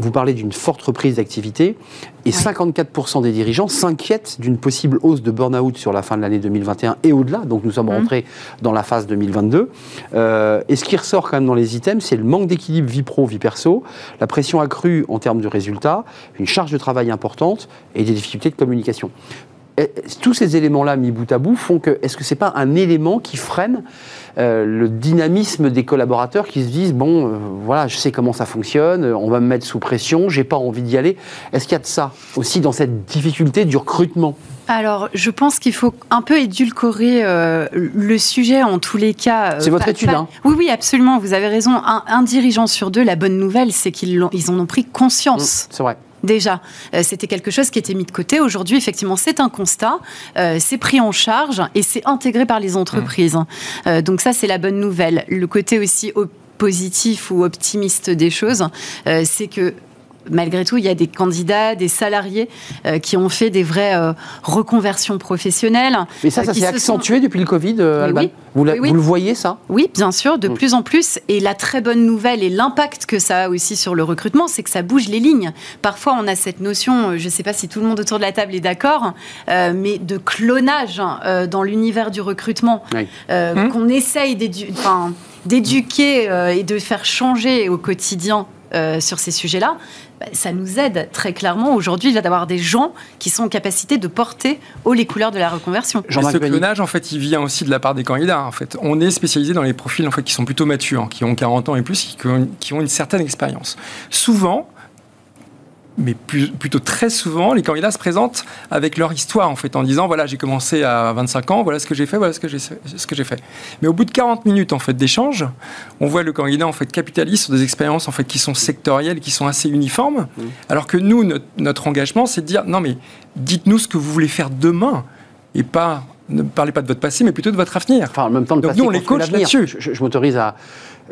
vous parlez d'une forte reprise d'activité et 54% des dirigeants s'inquiètent d'une possible hausse de burn-out sur la fin de l'année 2021 et au-delà. Donc nous sommes Mhm. rentrés dans la phase 2022. Euh, et ce qui ressort quand même dans les items, c'est le manque d'équilibre vie pro, vie perso, la pression accrue en termes de résultats, une charge de travail importante et des difficultés de communication. Et tous ces éléments-là mis bout à bout font que, est-ce que c'est pas un élément qui freine euh, le dynamisme des collaborateurs qui se disent bon, euh, voilà, je sais comment ça fonctionne, on va me mettre sous pression, j'ai pas envie d'y aller. Est-ce qu'il y a de ça aussi dans cette difficulté du recrutement? Alors, je pense qu'il faut un peu édulcorer euh, le sujet en tous les cas. C'est votre pas- étude, pas- hein Oui, oui, absolument. Vous avez raison. Un, un dirigeant sur deux, la bonne nouvelle, c'est qu'ils ils en ont pris conscience. C'est vrai. Déjà, Euh, c'était quelque chose qui était mis de côté. Aujourd'hui, effectivement, c'est un constat, euh, c'est pris en charge et c'est intégré par les entreprises. Euh, donc ça, c'est la bonne nouvelle. Le côté aussi positif ou optimiste des choses, c'est que malgré tout, il y a des candidats, des salariés euh, qui ont fait des vraies euh, reconversions professionnelles. Mais ça, Euh, ça qui s'est se sont- accentué depuis le Covid, euh, Oui, Alban oui. Vous, la- Oui, oui. vous le voyez, ça? Oui, bien sûr, de Mm. plus en plus. Et la très bonne nouvelle et l'impact que ça a aussi sur le recrutement, c'est que ça bouge les lignes. Parfois, on a cette notion, je ne sais pas si tout le monde autour de la table est d'accord, euh, mais de clonage dans l'univers du recrutement, Oui. euh, Mm. qu'on essaye d'éduquer euh, et de faire changer au quotidien euh, sur ces sujets-là. bah, Ça nous aide très clairement aujourd'hui d'avoir des gens qui sont en capacité de porter haut les couleurs de la reconversion. Ce Benny. clonage, en fait, il vient aussi de la part des candidats. En fait, on est spécialisé dans les profils en fait qui sont plutôt matures, qui ont 40 ans et plus, qui ont, qui ont une certaine expérience. Souvent, mais plus- plutôt très souvent, les candidats se présentent avec leur histoire en fait, en disant voilà, j'ai commencé à 25 ans, voilà ce que j'ai fait, voilà ce que j'ai fait. Mais au bout de 40 minutes en fait d'échange, on voit le candidat en fait capitalise sur des expériences en fait qui sont sectorielles, qui sont assez uniformes, alors que nous, notre, notre engagement, c'est de dire non mais dites-nous ce que vous voulez faire demain et pas ne parlez pas de votre passé, mais plutôt de votre avenir. Enfin, en même temps, le Donc nous, on les coach là-dessus. Je, je- je m'autorise à.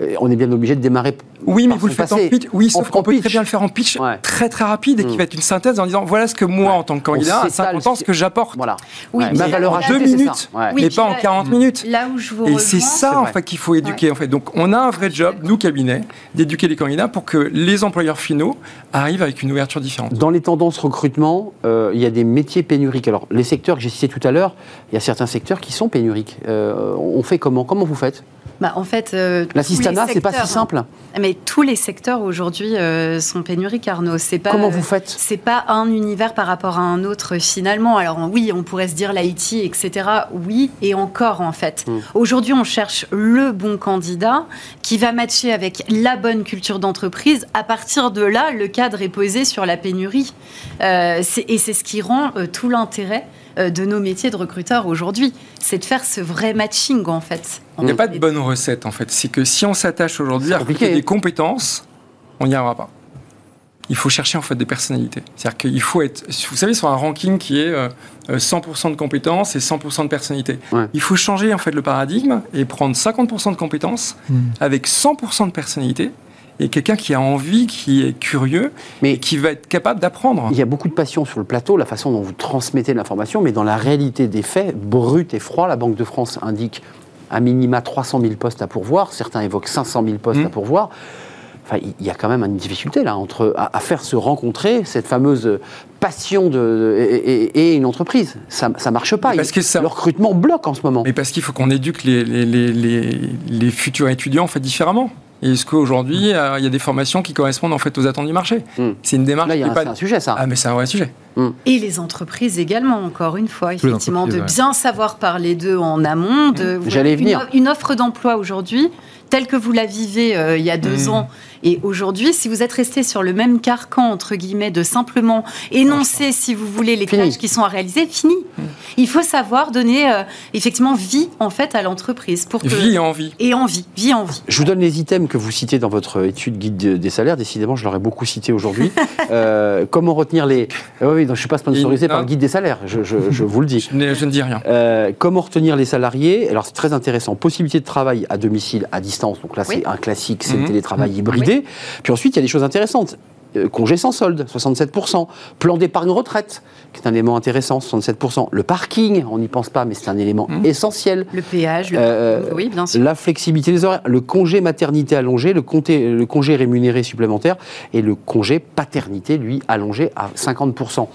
Euh, on est bien obligé de démarrer. Oui, mais par vous le faites en pitch. Oui, sauf qu'on peut très bien le faire en pitch Ouais. très très rapide et qui Mm. va être une synthèse en disant voilà ce que moi, en tant que candidat, à s'étale 50 ans, ce que j'apporte. Voilà. Oui, Ouais, ma valeur ajoutée, deux minutes. Oui, mais pas en là- 40 minutes. Là où je vous Et c'est ça en fait qu'il faut éduquer en fait. Donc on a un vrai job, nous cabinet, d'éduquer les candidats pour que les employeurs finaux arrivent avec une ouverture différente. Dans les tendances recrutement, euh, il y a des métiers pénuriques. Alors, les secteurs que j'ai cités tout à l'heure, il y a certains secteurs qui sont pénuriques. Euh, on fait comment? Comment vous faites? Bah, en fait, euh, c'est pas si secteurs, simple. hein. Mais tous les secteurs aujourd'hui euh, sont pénuriques, Arnaud. C'est pas. Comment euh, vous faites C'est pas un univers par rapport à un autre finalement. Alors oui, on pourrait se dire l'IT, etc. Oui, et encore en fait. Mm. Aujourd'hui, on cherche le bon candidat qui va matcher avec la bonne culture d'entreprise. À partir de là, le cadre est posé sur la pénurie. Euh, et c'est ce qui rend euh, tout l'intérêt de nos métiers de recruteurs aujourd'hui. C'est de faire ce vrai matching en fait. Il n'y a pas de bonne recette en fait. C'est que si on s'attache aujourd'hui à recruter des compétences, on n'y arrivera pas. Il faut chercher en fait des personnalités. C'est-à-dire qu'il faut être, vous savez, sur un ranking qui est euh, euh, 100% de compétences et 100% de personnalité. Ouais. Il faut changer en fait le paradigme et prendre 50% de compétences avec 100% de personnalité et quelqu'un qui a envie, qui est curieux Mais- et qui va être capable d'apprendre. Il y a beaucoup de passion sur le plateau, la façon dont vous transmettez l'information, mais dans la réalité des faits, brut et froid, la Banque de France indique à minima 300 000 postes à pourvoir, certains évoquent 500 000 postes à pourvoir. Enfin, il y a quand même une difficulté là entre à, à faire se rencontrer cette fameuse passion de, et, et- et une entreprise. Ça, ça marche pas. Parce Il- que ça- Le recrutement bloque en ce moment. Mais parce qu'il faut qu'on éduque les, les, les, les, les futurs étudiants en fait différemment. Et est-ce qu'aujourd'hui, euh, il y a des formations qui correspondent en fait aux attentes du marché? Mm. C'est une démarche Là, il y a un, pas... un sujet ça. Ah, mais c'est un vrai sujet. Et les entreprises également, encore une fois, effectivement, de bien savoir parler d'eux en amont. De, vous J'allais venir. Une, une offre d'emploi aujourd'hui, telle que vous la vivez euh, il y a deux Mm. ans, et aujourd'hui, si vous êtes resté sur le même carcan, entre guillemets, de simplement énoncer, si vous voulez, les Fini. tâches qui sont à réaliser, fini. Il faut savoir donner, euh, effectivement, vie, en fait, à l'entreprise. pour que Vie et envie. Et envie, vie, envie. Je vous donne les items que vous citez dans votre étude guide de- des salaires. Décidément, je l'aurais beaucoup cité aujourd'hui. Euh, comment retenir les. Oui, oui, donc je ne suis pas sponsorisé Et- par le guide des salaires, je, je- je vous le dis. Je, je ne dis rien. Euh, comment retenir les salariés? Alors c'est très intéressant. Possibilité de travail à domicile, à distance. Donc là c'est Oui. un classique, c'est le Mhm. télétravail hybridé. Puis ensuite il y a des choses intéressantes. Euh, congé sans solde, 67%. Plan d'épargne retraite, qui est un élément intéressant, 67%. Le parking, on n'y pense pas, mais c'est un élément Mhm. essentiel. Le péage, le Euh, oui, bien sûr. La flexibilité des horaires, le congé maternité allongé, le, congé rémunéré supplémentaire et le congé paternité, lui, allongé à 50%.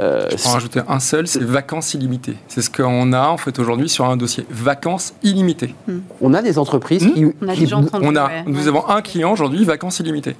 Euh, Je peux en rajouter un seul, c'est vacances illimitées. C'est ce qu'on a en fait aujourd'hui sur un dossier. Vacances illimitées. on a des entreprises Mhm. qui, On a qui- déjà entendu. On a, ouais, nous ouais. avons un client aujourd'hui, vacances illimitées.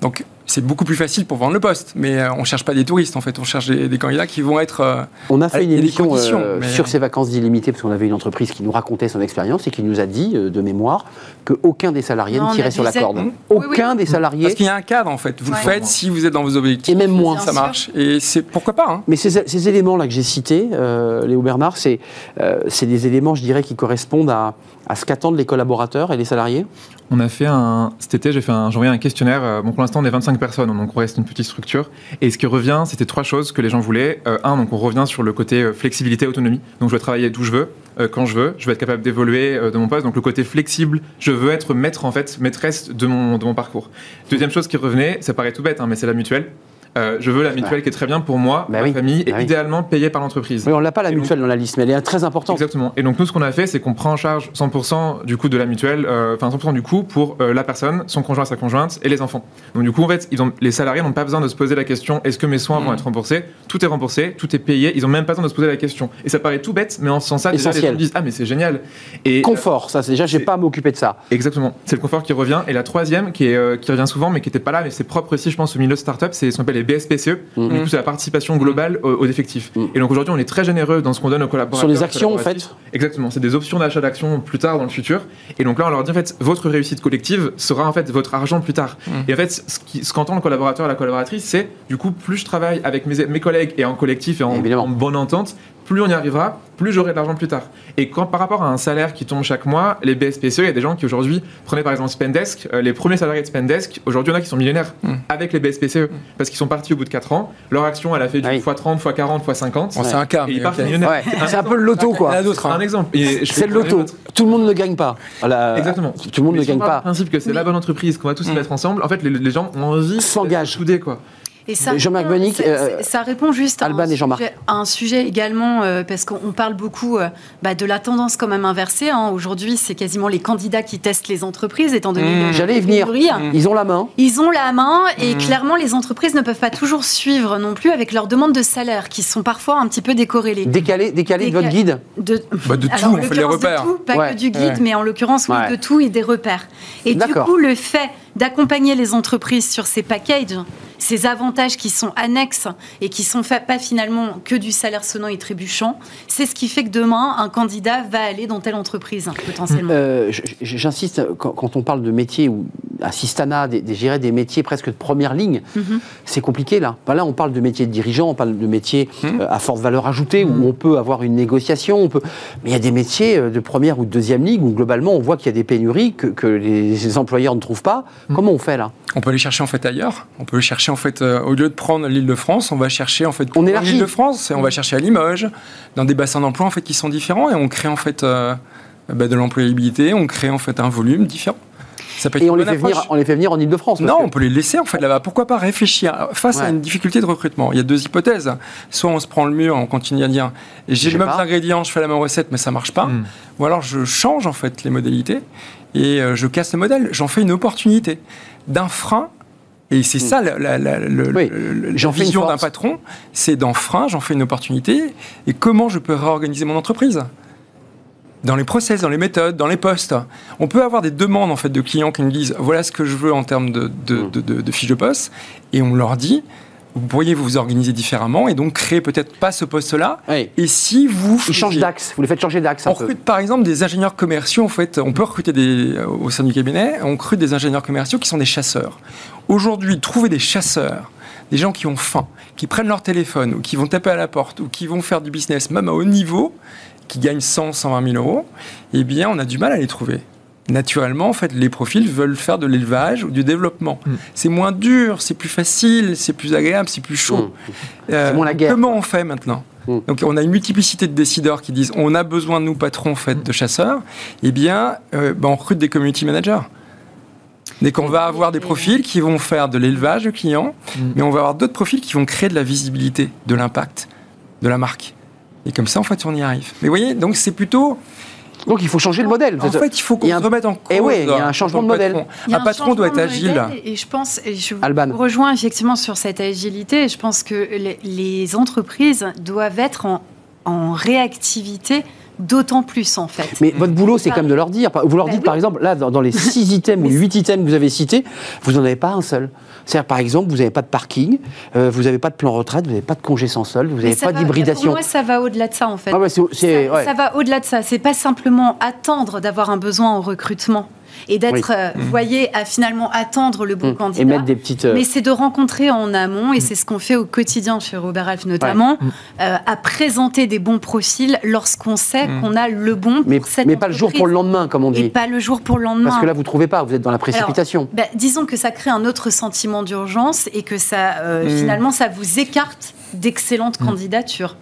Donc c'est beaucoup plus facile pour vendre le poste, mais euh, on cherche pas des touristes en fait, on cherche des, des candidats qui vont être. euh, On a fait une émission euh, mais- sur ces vacances illimitées parce qu'on avait une entreprise qui nous racontait son expérience et qui nous a dit euh, de mémoire qu'aucun des salariés Non, ne tirait sur la des corde. Mmh. Oui, Aucun des salariés. Parce qu'il y a un cadre en fait. Vous Ouais. le faites si vous êtes dans vos objectifs. Et même moins. Bien ça sûr. marche. Et c'est pourquoi pas. hein. Mais ces, ces éléments-là que j'ai cités, euh, Léo Bernard, c'est euh, c'est des éléments, je dirais, qui correspondent à, à ce qu'attendent les collaborateurs et les salariés. On a fait un. Cet été, j'ai fait un, envoyé un questionnaire. euh, Bon, pour l'instant, on est 25 personnes, donc on reste une petite structure. Et ce qui revient, c'était trois choses que les gens voulaient. Euh, un, donc on revient sur le côté euh, flexibilité, autonomie. Donc je veux travailler d'où je veux, quand je veux. Je veux être capable d'évoluer de mon poste. Donc le côté flexible, je veux être maître, en fait, maîtresse de mon, de mon parcours. Deuxième chose qui revenait, ça paraît tout bête, hein, mais c'est la mutuelle. Euh, je veux la mutuelle qui est très bien pour moi, Bah ma oui, famille, bah et oui. idéalement payée par l'entreprise. Oui, on l'a pas la Et donc- mutuelle dans la liste, mais elle est très importante. Exactement. Et donc nous, ce qu'on a fait, c'est qu'on prend en charge 100% du coût de la mutuelle, euh, enfin 100% du coût pour euh, la personne, son conjoint, sa conjointe et les enfants. Donc du coup, en fait, ils ont, les salariés n'ont pas besoin de se poser la question est-ce que mes soins vont Mhm. être remboursés? Tout est remboursé, tout est payé. Ils ont même pas besoin de se poser la question. Et ça paraît tout bête, mais en ce sens-là, déjà, les gens disent ah mais c'est génial. Et Confort, ça, c'est déjà, j'ai pas à m'occuper de ça. Exactement, c'est le confort qui revient. Et la troisième, qui, est, qui revient souvent, mais qui n'était pas là, mais c'est propre aussi, je pense, au milieu de start-up, c'est ce qu'on appelle les BSPCE. Du coup, c'est la participation globale aux, aux effectifs. Mhm. Et donc aujourd'hui, on est très généreux dans ce qu'on donne aux collaborateurs. Sur les actions, en fait. Exactement, c'est des options d'achat d'actions plus tard dans le futur. Et donc là, on leur dit en fait, votre réussite collective sera en fait votre argent plus tard. Mhm. Et en fait, ce qui- ce qu'entend le collaborateur et la collaboratrice, c'est du coup, plus je travaille avec mes, mes collègues et en collectif et en, en bonne entente, plus on y arrivera, plus j'aurai de l'argent plus tard. Et quand par rapport à un salaire qui tombe chaque mois, les BSPCE, il y a des gens qui aujourd'hui, prenez par exemple Spendesk, euh, les premiers salariés de Spendesk, aujourd'hui il y en a qui sont millionnaires Mm. avec les BSPCE parce qu'ils sont partis au bout de 4 ans. Leur action, elle a fait du Ah oui. x30, x40, x50. Bon, c'est un cas. Et ils mais partent ok. millionnaires. Ouais, c'est un peu le loto, y quoi. a d'autres. hein. un exemple. C'est le loto. Tout le monde ne gagne pas. Exactement. Tout le monde Mais ne gagne pas. du principe que c'est la bonne entreprise, qu'on va tous se Mm. mettre ensemble. En fait, les, les gens ont envie S'engagent. soudés, quoi. Et ça, Jean-Marc répond- Bonic, ça, euh, ça répond juste à Alban un, et Jean-Marc. sujet, à un sujet également, euh, parce qu'on parle beaucoup euh, bah, de la tendance quand même inversée. hein. Aujourd'hui, c'est quasiment les candidats qui testent les entreprises, étant donné Mmh. le- J'allais y venir. pénuries. Ils ont la main. Ils ont la main et Mmh. clairement, les entreprises ne peuvent pas toujours suivre non plus avec leurs demandes de salaire qui sont parfois un petit peu décorrélées. Décalé, décalé de votre guide. De, Bah, de tout, Alors, on fait les de repères. tout, pas Ouais. que du guide, Ouais. mais en l'occurrence, oui, Ouais. de tout et des repères. Et du coup, le fait d'accompagner les entreprises sur ces packages, ces avantages qui sont annexes et qui sont faits pas finalement que du salaire sonnant et trébuchant, c'est ce qui fait que demain, un candidat va aller dans telle entreprise, potentiellement. Euh, J'insiste, quand, on parle de métiers ou assistana, des, des, métiers presque de première ligne, Mhm. c'est compliqué là. Là, on parle de métiers de dirigeants, on parle de métiers Mhm. euh, à forte valeur ajoutée où on peut avoir une négociation. On peut... Mais il y a des métiers euh, de première ou de deuxième ligne où globalement on voit qu'il y a des pénuries que, que les employeurs ne trouvent pas. Comment on fait là? On peut aller chercher en fait ailleurs. On peut aller chercher en fait euh, au lieu de prendre l'Île-de-France, on va chercher en fait On l'Île-de-France et on va chercher à Limoges, dans des bassins d'emploi en fait qui sont différents et on crée en fait euh, bah, de l'employabilité, on crée en fait un volume différent. Ça peut être Et on les, fait venir, on les fait venir en Ile-de-France. Non, que- on peut les laisser en fait là-bas. Pourquoi pas réfléchir face à une difficulté de recrutement Il y a deux hypothèses. Soit on se prend le mur, on continue à dire j'ai les mêmes ingrédients, je fais la même recette, mais ça marche pas. Mm. Ou alors je change en fait les modalités et euh, je casse le modèle. J'en fais une opportunité d'un frein. Et c'est ça la. Oui, vision d'un patron. C'est d'un frein, j'en fais une opportunité. Et comment je peux réorganiser mon entreprise? Dans les process, dans les méthodes, dans les postes. On peut avoir des demandes en fait de clients qui nous disent voilà ce que je veux en termes de, de, Mm. de, de- de fiches de poste, et on leur dit vous pourriez vous organiser différemment et donc créer peut-être pas ce poste-là. Oui. Et si vous Ils changent d'axe. Vous les faites changer d'axe on peu. recrute par exemple des ingénieurs commerciaux. En fait, on peut recruter des, euh, au sein du cabinet. On recrute des ingénieurs commerciaux qui sont des chasseurs. Aujourd'hui, trouver des chasseurs, des gens qui ont faim, qui prennent leur téléphone ou qui vont taper à la porte ou qui vont faire du business même à haut niveau, qui gagnent 100, 120 000 euros, eh bien, on a du mal à les trouver. Naturellement, en fait, les profils veulent faire de l'élevage ou du développement. Mm. C'est moins dur, c'est plus facile, c'est plus agréable, c'est plus chaud. Euh, la guerre, Comment on fait maintenant Mm. Donc on a une multiplicité de décideurs qui disent on a besoin de nous patrons en fait de chasseurs. Eh bien, euh, ben, on recrute des community managers. Dès qu'on va avoir des profils qui vont faire de l'élevage de clients, mais on va avoir d'autres profils qui vont créer de la visibilité, de l'impact, de la marque. Et comme ça, en fait, on y arrive. Mais vous voyez, donc c'est plutôt. Donc il faut changer le modèle. En fait, il faut qu'on Il y a un- se remette en cause. Eh ouais, il y a un en changement de modèle. Un patron doit être agile. Et je pense, et je vous rejoins effectivement sur cette agilité. et Je pense que les, entreprises doivent être en, en réactivité d'autant plus en fait. Mais votre boulot, c'est quand même de leur dire. Vous leur bah dites, oui. par exemple, là, dans, dans les six items ou Mais huit items que vous avez cités, vous n'en avez pas un seul. C'est-à-dire, par exemple, vous n'avez pas de parking, euh, vous n'avez pas de plan retraite, vous n'avez pas de congé sans solde, vous n'avez pas d'hybridation. Pour moi, ça va au-delà de ça en fait. Ah ouais, c'est- c'est- ça, ouais. ça va au-delà de ça. C'est pas simplement attendre d'avoir un besoin en recrutement et d'être, euh, vous voyez, à finalement attendre le bon Hum. candidat. Et mettre des petites. euh, Mais c'est de rencontrer en amont, et c'est ce qu'on fait au quotidien chez Robert Half notamment, euh, à présenter des bons profils lorsqu'on sait Mm. qu'on a le bon pour mais cette mais pas le jour pour le lendemain, comme on Et dit. pas le jour pour le lendemain. Parce que là, vous ne trouvez pas, vous êtes dans la précipitation. Ben, disons que ça crée un autre sentiment d'urgence et que ça, euh, Mm. finalement, ça vous écarte d'excellentes candidatures.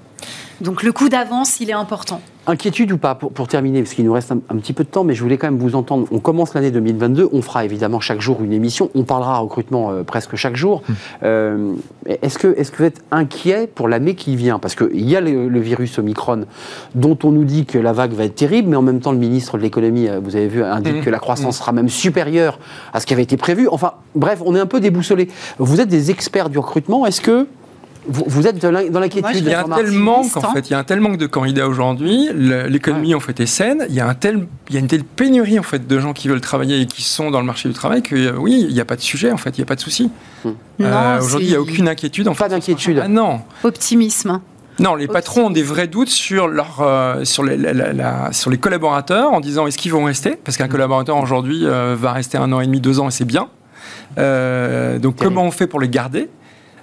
Donc le coup d'avance, il est important. Inquiétude ou pas, pour, pour terminer, parce qu'il nous reste un, un petit peu de temps, mais je voulais quand même vous entendre. On commence l'année 2022, on fera évidemment chaque jour une émission, on parlera recrutement euh, presque chaque jour. Euh, est-ce, que, est-ce que vous êtes inquiet pour l'année qui vient? Parce qu'il y a le, le virus Omicron, dont on nous dit que la vague va être terrible, mais en même temps, le ministre de l'économie, euh, vous avez vu, indique Mhm. que la croissance sera même supérieure à ce qui avait été prévu. Enfin, bref, on est un peu déboussolé. Vous êtes des experts du recrutement, est-ce que vous, vous êtes dans l'inquiétude Il y a un tel manque, en hein. fait. Il y a un tel manque de candidats aujourd'hui. L'économie, en fait, est saine. Il y a un tel, il y a une telle pénurie, en fait, de gens qui veulent travailler et qui sont dans le marché du travail que, euh, oui, il n'y a pas de sujet, en fait. Il n'y a pas de souci. Non, Euh, Aujourd'hui, il n'y a aucune inquiétude. En Pas fait, d'inquiétude. Ah non. optimisme. Non, les patrons ont des vrais doutes sur, leur, euh, sur, les, la- la- la- sur les collaborateurs en disant est-ce qu'ils vont rester? Parce qu'un collaborateur aujourd'hui euh, va rester un an et demi, deux ans et c'est bien. Euh, donc Terrible. comment on fait pour les garder?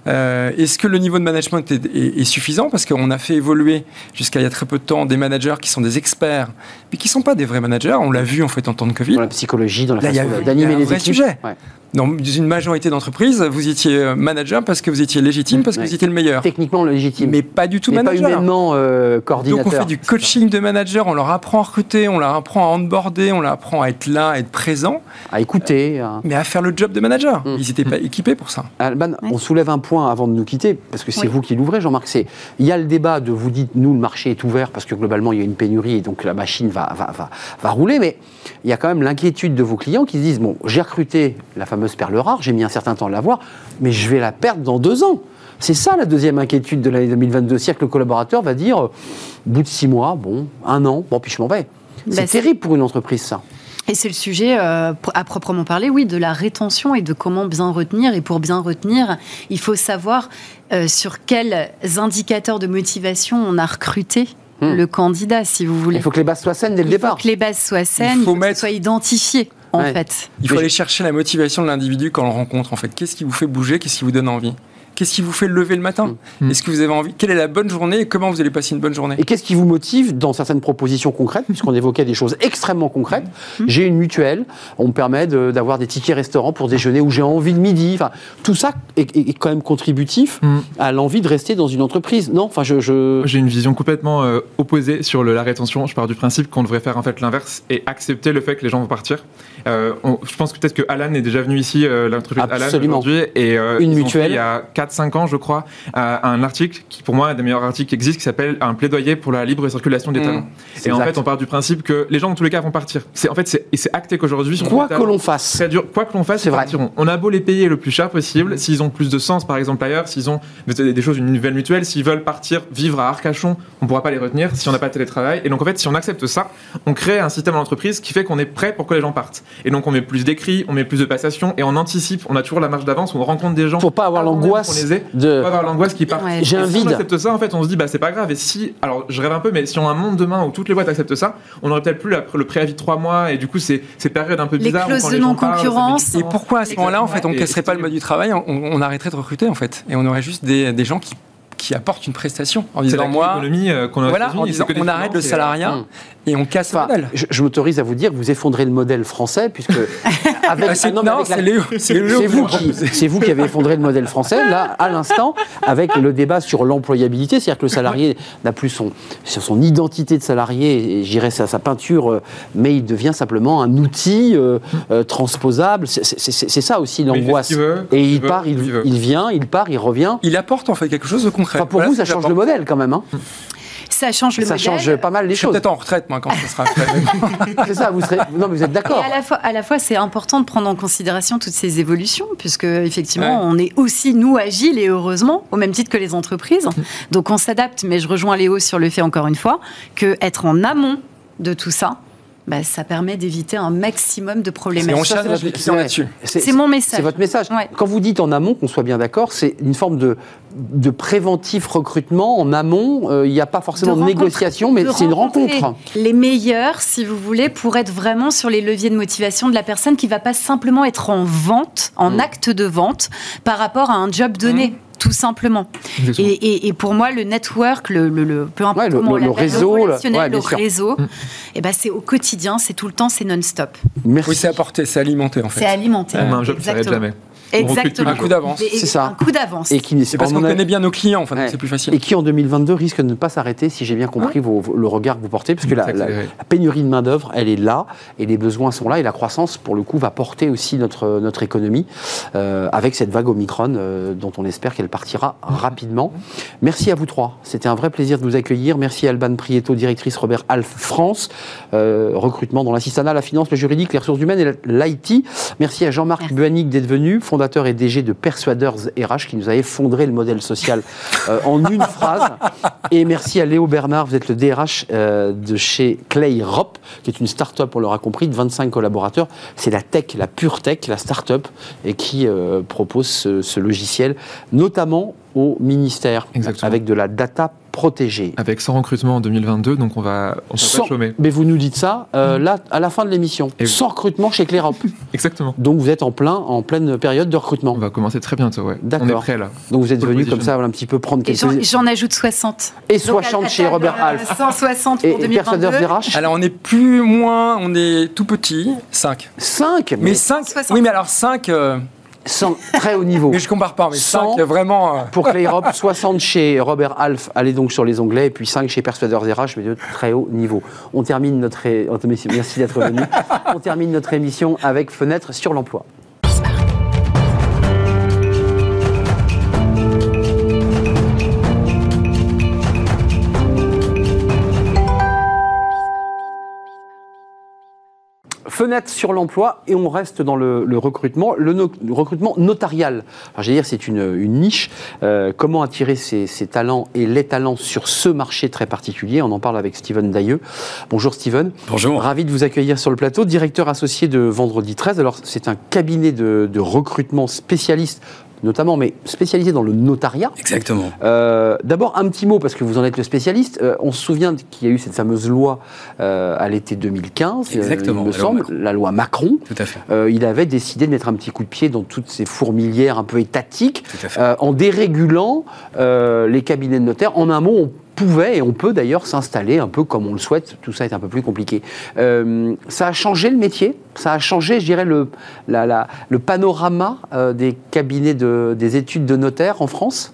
Euh, Est-ce que le niveau de management est, est- est suffisant? Parce qu'on a fait évoluer jusqu'à il y a très peu de temps des managers qui sont des experts, mais qui ne sont pas des vrais managers. On l'a vu en fait en temps de Covid. Dans la psychologie, dans la Là, façon d'animer les équipes. sujet. Ouais. Dans une majorité d'entreprises, vous étiez euh, manager parce que vous étiez légitime, parce que Ouais. vous étiez le meilleur. Techniquement légitime. Mais pas du tout Mais pas manager. humainement euh, coordinateur. Donc on fait du coaching de manager, on leur apprend à recruter, on leur apprend à onboarder, on leur apprend à être là, à être présent, À écouter. mais à faire le job de manager. Mm. Ils n'étaient pas équipés pour ça. Alban, Ouais. on soulève un point avant de nous quitter, parce que c'est Oui. vous qui l'ouvrez, Jean-Marc. C'est il y a le débat de vous dites nous le marché est ouvert parce que globalement il y a une pénurie et donc la machine va va, va, va rouler, mais il y a quand même l'inquiétude de vos clients qui se disent bon j'ai recruté la fameuse perle rare, j'ai mis un certain temps à l'avoir, mais je vais la perdre dans deux ans. C'est ça la deuxième inquiétude de l'année 2022, c'est-à-dire que le collaborateur va dire euh, au bout de six mois, bon un an, bon puis je m'en vais. C'est Bah, c'est- terrible pour une entreprise ça. Et c'est le sujet, euh, à proprement parler, oui, de la rétention et de comment bien retenir. Et pour bien retenir, il faut savoir euh, sur quels indicateurs de motivation on a recruté Hmm. le candidat, si vous voulez. Il faut que les bases soient saines dès le Il faut départ. que les bases soient saines, il faut faut, que mettre- ce soit identifié, en Ouais. fait. Il faut Mais aller chercher la motivation de l'individu quand on le rencontre. En fait, qu'est-ce qui vous fait bouger? Qu'est-ce qui vous donne envie? Qu'est-ce qui vous fait lever le matin Mm. Est-ce que vous avez envie Quelle est la bonne journée et comment vous allez passer une bonne journée Et qu'est-ce qui vous motive dans certaines propositions concrètes, puisqu'on évoquait des choses extrêmement concrètes J'ai une mutuelle, on me permet de- d'avoir des tickets restaurants pour déjeuner où j'ai envie le midi. Enfin, tout ça est, est- est quand même contributif Mm. à l'envie de rester dans une entreprise. Non, enfin, je. je- J'ai une vision complètement euh, opposée sur le- la rétention. Je pars du principe qu'on devrait faire en fait l'inverse et accepter le fait que les gens vont partir. Euh, on- je pense que peut-être que Alan est déjà venu ici, euh, l'entreprise Alan aujourd'hui, et euh, Une mutuelle. fait, il y a 4-5 ans, je crois, euh, un article qui pour moi est un des meilleurs articles qui existe, qui s'appelle un plaidoyer pour la libre circulation des Mm. talents. Et en fait, on part du principe que les gens dans tous les cas vont partir. C'est en fait c'est et c'est acté qu'aujourd'hui, Quoi que l'on fasse. Très dur. Quoi que l'on fasse, C'est ils vrai. partiront. On a beau les payer le plus cher possible, s'ils ont plus de sens, par exemple ailleurs, s'ils ont des choses, une nouvelle mutuelle, s'ils veulent partir vivre à Arcachon, on pourra pas les retenir si on n'a pas de télétravail. Et donc en fait, si on accepte ça, on crée un système d'entreprise qui fait qu'on est prêt pour que les gens partent. Et donc on met plus d'écrits, on met plus de passations et on anticipe. On a toujours la marge d'avance, on rencontre des gens. Pour pas avoir même l'angoisse qu'on les ait, de. pas avoir l'angoisse qui part. Ouais. J'ai Et un si vide. on accepte ça, en fait, on se dit, bah c'est pas grave. Et si, alors je rêve un peu, mais si on a un monde demain où toutes les boîtes acceptent ça, on aurait peut-être plus la- le préavis de trois mois et du coup, c'est ces périodes un peu Les bizarres. où clauses de les non-concurrence. Et pourquoi à ce moment-là, en fait, on casserait pas le mode du travail, on, on arrêterait de recruter, en fait, et on aurait juste des, des gens qui, qui apportent une prestation en disant moi, euh, qu'on a aux voilà, en disant on arrête le euh, salariat Hum. Et on casse Enfin, le modèle. je, je m'autorise à vous dire que vous effondrez le modèle français, puisque. Avec, Ah, c'est- ah non, mais non, avec la- c'est Léo, c'est Léo C'est qui vous qui, c'est vous qui avez effondré le modèle français, là, à l'instant, avec le débat sur l'employabilité, c'est-à-dire que le salarié n'a plus son, sur son identité de salarié, et j'irais sa, sa peinture, euh, mais il devient simplement un outil euh, euh, transposable. C'est- C'est c'est- c'est ça aussi il l'angoisse. veut, quand Et il il veut, part, il, il il vient, il part, il revient. Il apporte en fait quelque chose de concret. Enfin, pour Voilà vous, ça change le modèle quand même. hein. Ça change le Ça modèle. change pas mal les choses. peut-être en retraite moi quand ce sera fait. C'est ça, vous serez. Non, mais vous êtes Et d'accord. à la fois, à la fois c'est important de prendre en considération toutes ces évolutions, puisque effectivement, Ouais. on est aussi, nous, agiles et heureusement, au même titre que les entreprises. Donc on s'adapte, mais je rejoins Léo sur le fait, encore une fois, que être en amont de tout ça, bah, ça permet d'éviter un maximum de problématiques. on cherche là-dessus. C'est mon message. C'est votre message. Ouais. Quand vous dites en amont, qu'on soit bien d'accord, c'est une forme de, de préventif recrutement. En amont, euh, il n'y a pas forcément de, négociation, mais de c'est une rencontre. Les meilleurs, si vous voulez, pour être vraiment sur les leviers de motivation de la personne qui va pas simplement être en vente, en Mm. acte de vente, par rapport à un job donné. Tout simplement. Et, et- et pour moi, le network, le, le- le- peu importe Ouais, le- comment on le- le l'appelle, réseau, le- relationnel, ouais, bien le sûr. réseau, eh ben, c'est au quotidien, c'est tout le temps, c'est non-stop. Merci. Oui, c'est apporté, c'est alimenté en C'est fait. alimenté. On a un job qui s'arrête jamais. Exactement. Un coup d'avance. C'est ça. Un coup d'avance. Et qui C'est parce qu'on connaît bien nos clients, enfin, Ouais. c'est plus facile. et qui en 2022 risque de ne pas s'arrêter, si j'ai bien compris vos- le regard que vous portez, parce que la, pénurie de main-d'œuvre, elle est là, et les besoins sont là, et la croissance, pour le coup, va porter aussi notre, notre économie, euh, avec cette vague Omicron, euh, dont on espère qu'elle partira rapidement. Merci à vous trois, c'était un vrai plaisir de vous accueillir. Merci à Alban Prieto, directrice Robert Alf France, euh, recrutement dans l'assistanat, la finance, le juridique, les ressources humaines et l'IT. Merci à Jean-Marc. Buanic d'être venu, fondateur et DG de Persuaders RH, qui nous a effondré le modèle social euh, en une phrase. Et merci à Léo Bernard, vous êtes le DRH euh, de chez Clay Rop, qui est une start-up, on l'aura compris, de 25 collaborateurs. C'est la tech, la pure tech, la start-up, et qui euh, propose ce, ce logiciel, notamment au ministère, Exactement. avec de la data protégé. Avec 100 recrutements en 2022, donc on va, on va Sans- pas chômer. Mais vous nous dites ça euh, là à la fin de l'émission, Et oui. sans recrutement chez Clérop. Exactement. Donc vous êtes en plein en pleine période de recrutement. On va commencer très bientôt, ouais. D'accord. On est prêt là. Donc vous êtes venu comme ça un petit peu prendre Et j'en- quelques j'en ajoute 60. et Donc, 60 à- chez Robert Half 160 et, pour et Persuadeurs 2022. RH. Alors on est plus moins, on est tout petit, 5. 5 Mais 5, 60. oui mais alors 5, sans très haut niveau. mais je compare pas, mais 100. 5 vraiment... euh, Pour Clérop, 60 chez Robert Half, allez donc sur les onglets, et puis 5 chez Persuadeurs RH, mais de très haut niveau. On termine notre. é- oh, merci d'être venu. On termine notre émission avec Fenêtre sur l'emploi. Fenêtre sur l'emploi et on reste dans le, le recrutement, le, no- le recrutement notarial. Alors, j'allais dire c'est une, une niche. Euh, comment attirer ces, ces talents et les talents sur ce marché très particulier? On en parle avec Steven Dailleux. Bonjour Steven. Bonjour. Ravi de vous accueillir sur le plateau, directeur associé de Vendredi 13. Alors c'est un cabinet de, de recrutement spécialiste notamment, mais spécialisé dans le notariat. Exactement. Euh, D'abord, un petit mot, parce que vous en êtes le spécialiste. Euh, on se souvient qu'il y a eu cette fameuse loi euh, à l'été 2015, euh, Exactement, il me la semble, la loi Macron. Tout à fait. Il avait décidé de mettre un petit coup de pied dans toutes ces fourmilières un peu étatiques, Tout à fait. en dérégulant les cabinets de notaires. En un mot, on pouvait et on peut d'ailleurs s'installer un peu comme on le souhaite. Tout ça est un peu plus compliqué. Euh, ça a changé le métier, ça a changé, je dirais, le, panorama euh, des cabinets de, des études de notaires en France?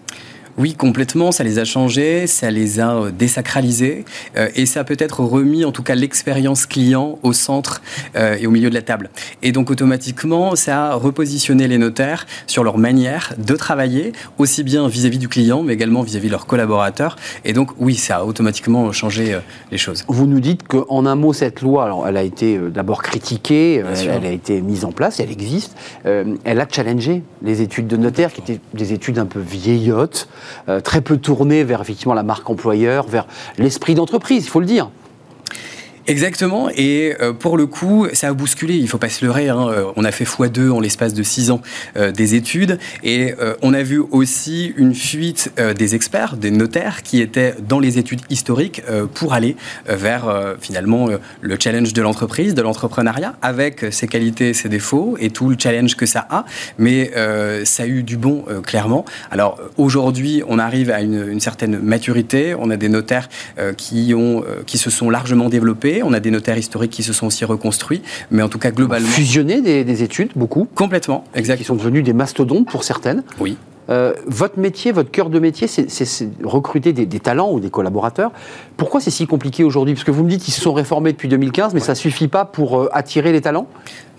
Oui, complètement. Ça les a changés, ça les a euh, désacralisés euh, et ça a peut-être remis en tout cas l'expérience client au centre euh, et au milieu de la table. Et donc automatiquement, ça a repositionné les notaires sur leur manière de travailler, aussi bien vis-à-vis du client, mais également vis-à-vis de leurs collaborateurs. Et donc oui, ça a automatiquement changé euh, les choses. Vous nous dites qu'en un mot, cette loi, alors, elle a été d'abord critiquée, sûr. elle a été mise en place, elle existe. Elle a challengé les études de notaire, qui étaient des études un peu vieillottes, très peu tournées vers effectivement la marque employeur, vers l'esprit d'entreprise, il faut le dire. Exactement, et euh, pour le coup, ça a bousculé, il faut pas se leurrer, hein, euh, on a fait x2 en l'espace de 6 ans euh, des études, et euh, on a vu aussi une fuite euh, des experts, des notaires, qui étaient dans les études historiques euh, pour aller vers finalement le challenge de l'entreprise, de l'entrepreneuriat, avec ses qualités, ses défauts, et tout le challenge que ça a, mais ça a eu du bon, clairement. Alors aujourd'hui, on arrive à une, une certaine maturité, on a des notaires qui, ont, qui se sont largement développés, on a des notaires historiques qui se sont aussi reconstruits, mais en tout cas globalement... Fusionner des, des études, beaucoup, Complètement, qui exact. sont devenus des mastodontes pour certaines. Oui. Euh, votre métier, votre cœur de métier, c'est recruter des, des talents ou des collaborateurs. Pourquoi c'est si compliqué aujourd'hui? Parce que vous me dites qu'ils se sont réformés depuis 2015, mais ça suffit pas pour euh, attirer les talents?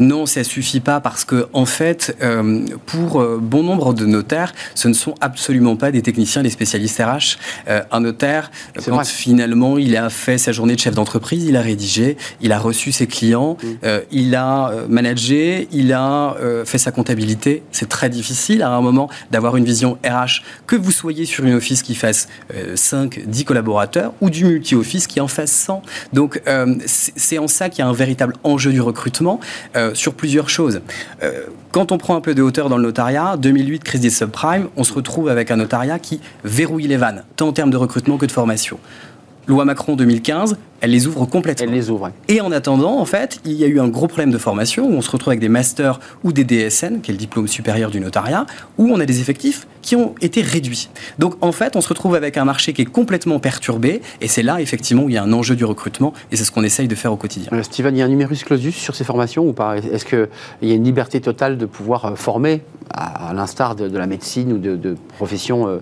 Non, ça suffit pas parce que en fait, euh, pour euh, bon nombre de notaires, ce ne sont absolument pas des techniciens, des spécialistes RH. Euh, un notaire, quand vrai. finalement il a fait sa journée de chef d'entreprise, il a rédigé, il a reçu ses clients, Mm. euh, il a euh, managé, il a euh, fait sa comptabilité. C'est très difficile à un moment d'avoir une vision RH, que vous soyez sur une office qui fasse euh, 5, 10 collaborateurs ou du multi-office qui en fasse 100. Donc euh, c'est c'est en ça qu'il y a un véritable enjeu du recrutement euh, sur plusieurs choses. Euh, quand on prend un peu de hauteur dans le notariat, 2008, crise des subprimes, on se retrouve avec un notariat qui verrouille les vannes, tant en termes de recrutement que de formation. Loi Macron 2015, elle les ouvre complètement. Elle les ouvre. ouais. Et en attendant, en fait, il y a eu un gros problème de formation où on se retrouve avec des masters ou des DSN, qui est le diplôme supérieur du notariat, où on a des effectifs qui ont été réduits. Donc en fait, on se retrouve avec un marché qui est complètement perturbé, et c'est là effectivement où il y a un enjeu du recrutement, et c'est ce qu'on essaye de faire au quotidien. Euh, Steven, il y a un numerus clausus sur ces formations ou pas? Est-ce qu'il y a une liberté totale de pouvoir euh, former, à, à l'instar de, de la médecine ou de, de professions euh,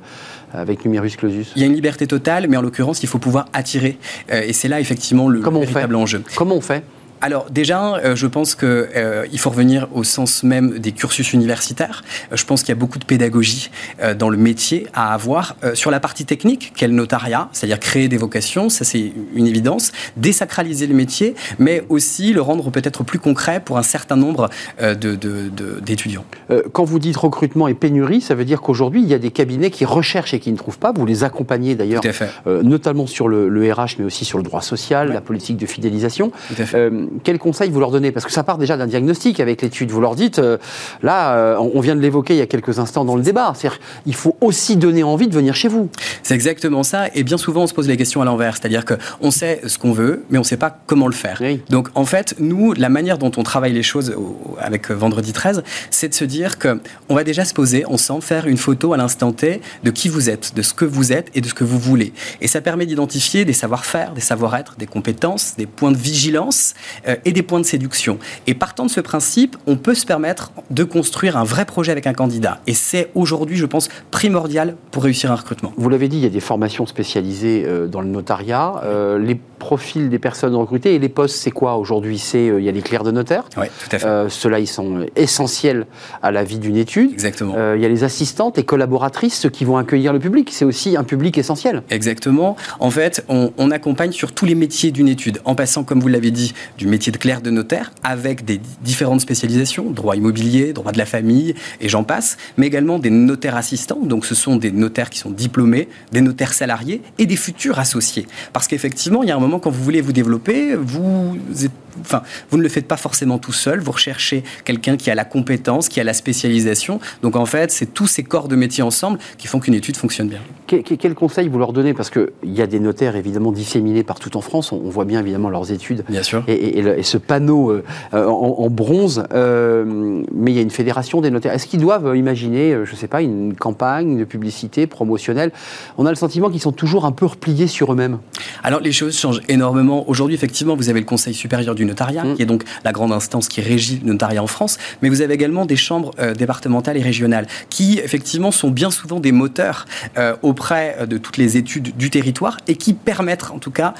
avec numerus clausus Il y a une liberté totale, mais en l'occurrence, il faut pouvoir attirer, euh, et c'est là effectivement le Comment on véritable fait enjeu. Comment on fait Alors déjà, euh, je pense que euh, faut revenir au sens même des cursus universitaires. Euh, je pense qu'il y a beaucoup de pédagogie dans le métier à avoir sur la partie technique, qu'est le notariat, c'est-à-dire créer des vocations, ça c'est une évidence, désacraliser le métier, mais aussi le rendre peut-être plus concret pour un certain nombre de- de- de- d'étudiants. Euh, Quand vous dites recrutement et pénurie, ça veut dire qu'aujourd'hui, il y a des cabinets qui recherchent et qui ne trouvent pas. Vous les accompagnez d'ailleurs, notamment sur le, le RH, mais aussi sur le droit social, Ouais. la politique de fidélisation. Tout à fait. Euh, quel conseil vous leur donnez? Parce que ça part déjà d'un diagnostic avec l'étude. Vous leur dites, euh, là, euh, on vient de l'évoquer il y a quelques instants dans le débat, c'est-à-dire il faut aussi donner envie de venir chez vous. C'est exactement ça. Et bien souvent, on se pose les questions à l'envers. C'est-à-dire qu'on sait ce qu'on veut, mais on ne sait pas comment le faire. Donc, en fait, nous, la manière dont on travaille les choses avec Vendredi 13, c'est de se dire qu'on va déjà se poser ensemble, faire une photo à l'instant T de qui vous êtes, de ce que vous êtes et de ce que vous voulez. Et ça permet d'identifier des savoir-faire, des savoir-être, des compétences, des points de vigilance euh, et des points de séduction. Et partant de ce principe, on peut se permettre de construire un vrai projet avec un candidat. Et c'est aujourd'hui, je pense, primordial pour réussir un recrutement. Vous l'avez dit, il y a des formations spécialisées euh, dans le notariat. Euh, profils des personnes recrutées et les postes, c'est quoi aujourd'hui? C'est il y a les clercs de notaire. Oui, tout à fait. Ceux-là, ils sont essentiels à la vie d'une étude. Exactement. il y a les assistantes, les collaboratrices, ceux qui vont accueillir le public. C'est aussi un public essentiel. Exactement. En fait, on, on accompagne sur tous les métiers d'une étude, en passant, comme vous l'avez dit, du métier de clerc de notaire, avec des différentes spécialisations, droit immobilier, droit de la famille, et j'en passe, mais également des notaires assistants, donc ce sont des notaires qui sont diplômés, des notaires salariés et des futurs associés. Parce qu'effectivement, il y a un moment quand vous voulez vous développer, vous êtes enfin, vous ne le faites pas forcément tout seul. Vous recherchez quelqu'un qui a la compétence, qui a la spécialisation. Donc en fait, c'est tous ces corps de métier ensemble qui font qu'une étude fonctionne bien. Quel, conseil vous leur donnez? Parce qu'il y a des notaires évidemment disséminés partout en France. On, voit bien évidemment leurs études. Bien sûr. Et, ce panneau euh, en, bronze. Euh, mais il y a une fédération des notaires. Est-ce qu'ils doivent imaginer, euh, je ne sais pas, une campagne de publicité promotionnelle? On a le sentiment qu'ils sont toujours un peu repliés sur eux-mêmes. Alors les choses changent énormément. Aujourd'hui, effectivement, vous avez le Conseil supérieur du notariat, mm. qui est donc la grande instance qui régit le notariat en France, mais vous avez également des chambres euh, départementales et régionales, qui effectivement sont bien souvent des moteurs euh, auprès euh, de toutes les études du territoire et qui permettent en tout cas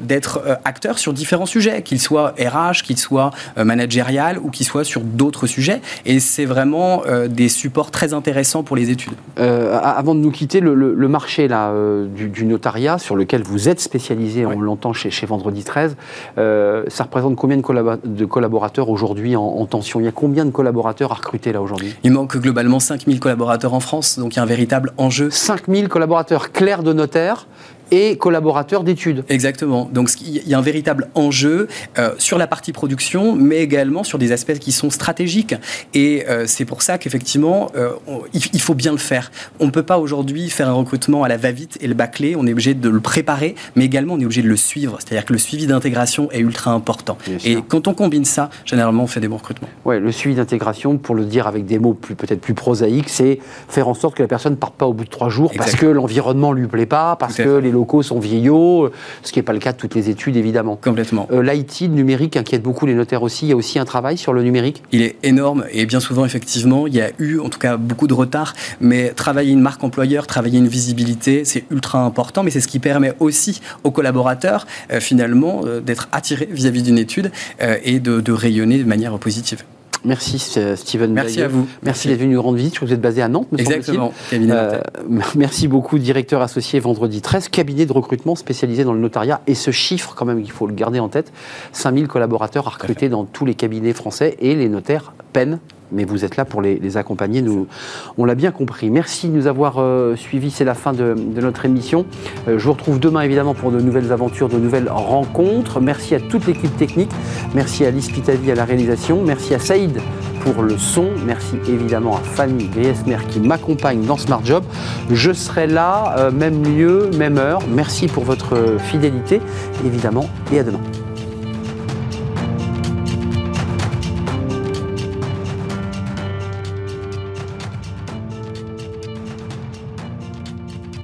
d'être acteurs sur différents sujets, qu'ils soient RH, qu'ils soient managérial ou qu'ils soient sur d'autres sujets. Et c'est vraiment des supports très intéressants pour les études. avant de nous quitter, le, marché là, du, notariat sur lequel vous êtes spécialisé, on l'entend chez, chez Vendredi 13, ça représente représente combien de, collaborateurs aujourd'hui en, tension? Il y a combien de collaborateurs à recruter là aujourd'hui? Il manque globalement 5000 collaborateurs en France, donc il y a un véritable enjeu. 5000 collaborateurs clairs de notaire et collaborateurs d'études. Exactement. Donc il y a un véritable enjeu euh, sur la partie production, mais également sur des aspects qui sont stratégiques. Et euh, c'est pour ça qu'effectivement, euh, il, faut bien le faire. On ne peut pas aujourd'hui faire un recrutement à la va-vite et le bâcler. On est obligé de le préparer, mais également on est obligé de le suivre. C'est-à-dire que le suivi d'intégration est ultra important. et quand on combine ça, généralement, on fait des bons recrutements. Ouais, le suivi d'intégration, pour le dire avec des mots plus, peut-être plus prosaïques, c'est faire en sorte que la personne ne parte pas au bout de trois jours parce que l'environnement lui plaît pas, parce que les locaux sont vieillots, ce qui n'est pas le cas de toutes les études évidemment. Complètement. Euh, L'IT, le numérique inquiète beaucoup les notaires aussi. Il y a aussi un travail sur le numérique Il est énorme et bien souvent effectivement, il y a eu en tout cas beaucoup de retard, mais travailler une marque employeur, travailler une visibilité, c'est ultra important, mais c'est ce qui permet aussi aux collaborateurs euh, finalement euh, d'être attirés vis-à-vis d'une étude et de, de rayonner de manière positive. Merci Steven. Merci à vous. Merci, d'être venu nous rendre visite. Je que vous êtes basé à Nantes, me Exactement. Euh, merci beaucoup, directeur associé Vendredi 13, cabinet de recrutement spécialisé dans le notariat. Et ce chiffre, quand même, il faut le garder en tête 5000 collaborateurs à recruter dans tous les cabinets français et les notaires peinent mais vous êtes là pour les, accompagner. Nous, on l'a bien compris. Merci de nous avoir euh, suivis. C'est la fin de, notre émission. Euh, je vous retrouve demain évidemment pour de nouvelles aventures, de nouvelles rencontres. Merci à toute l'équipe technique. Merci à Pitavi à la réalisation. Merci à Saïd pour le son. Merci évidemment à Fanny Griesmer qui m'accompagne dans Smart Job. Je serai là, euh, même lieu, même heure. Merci pour votre fidélité, évidemment, et à demain.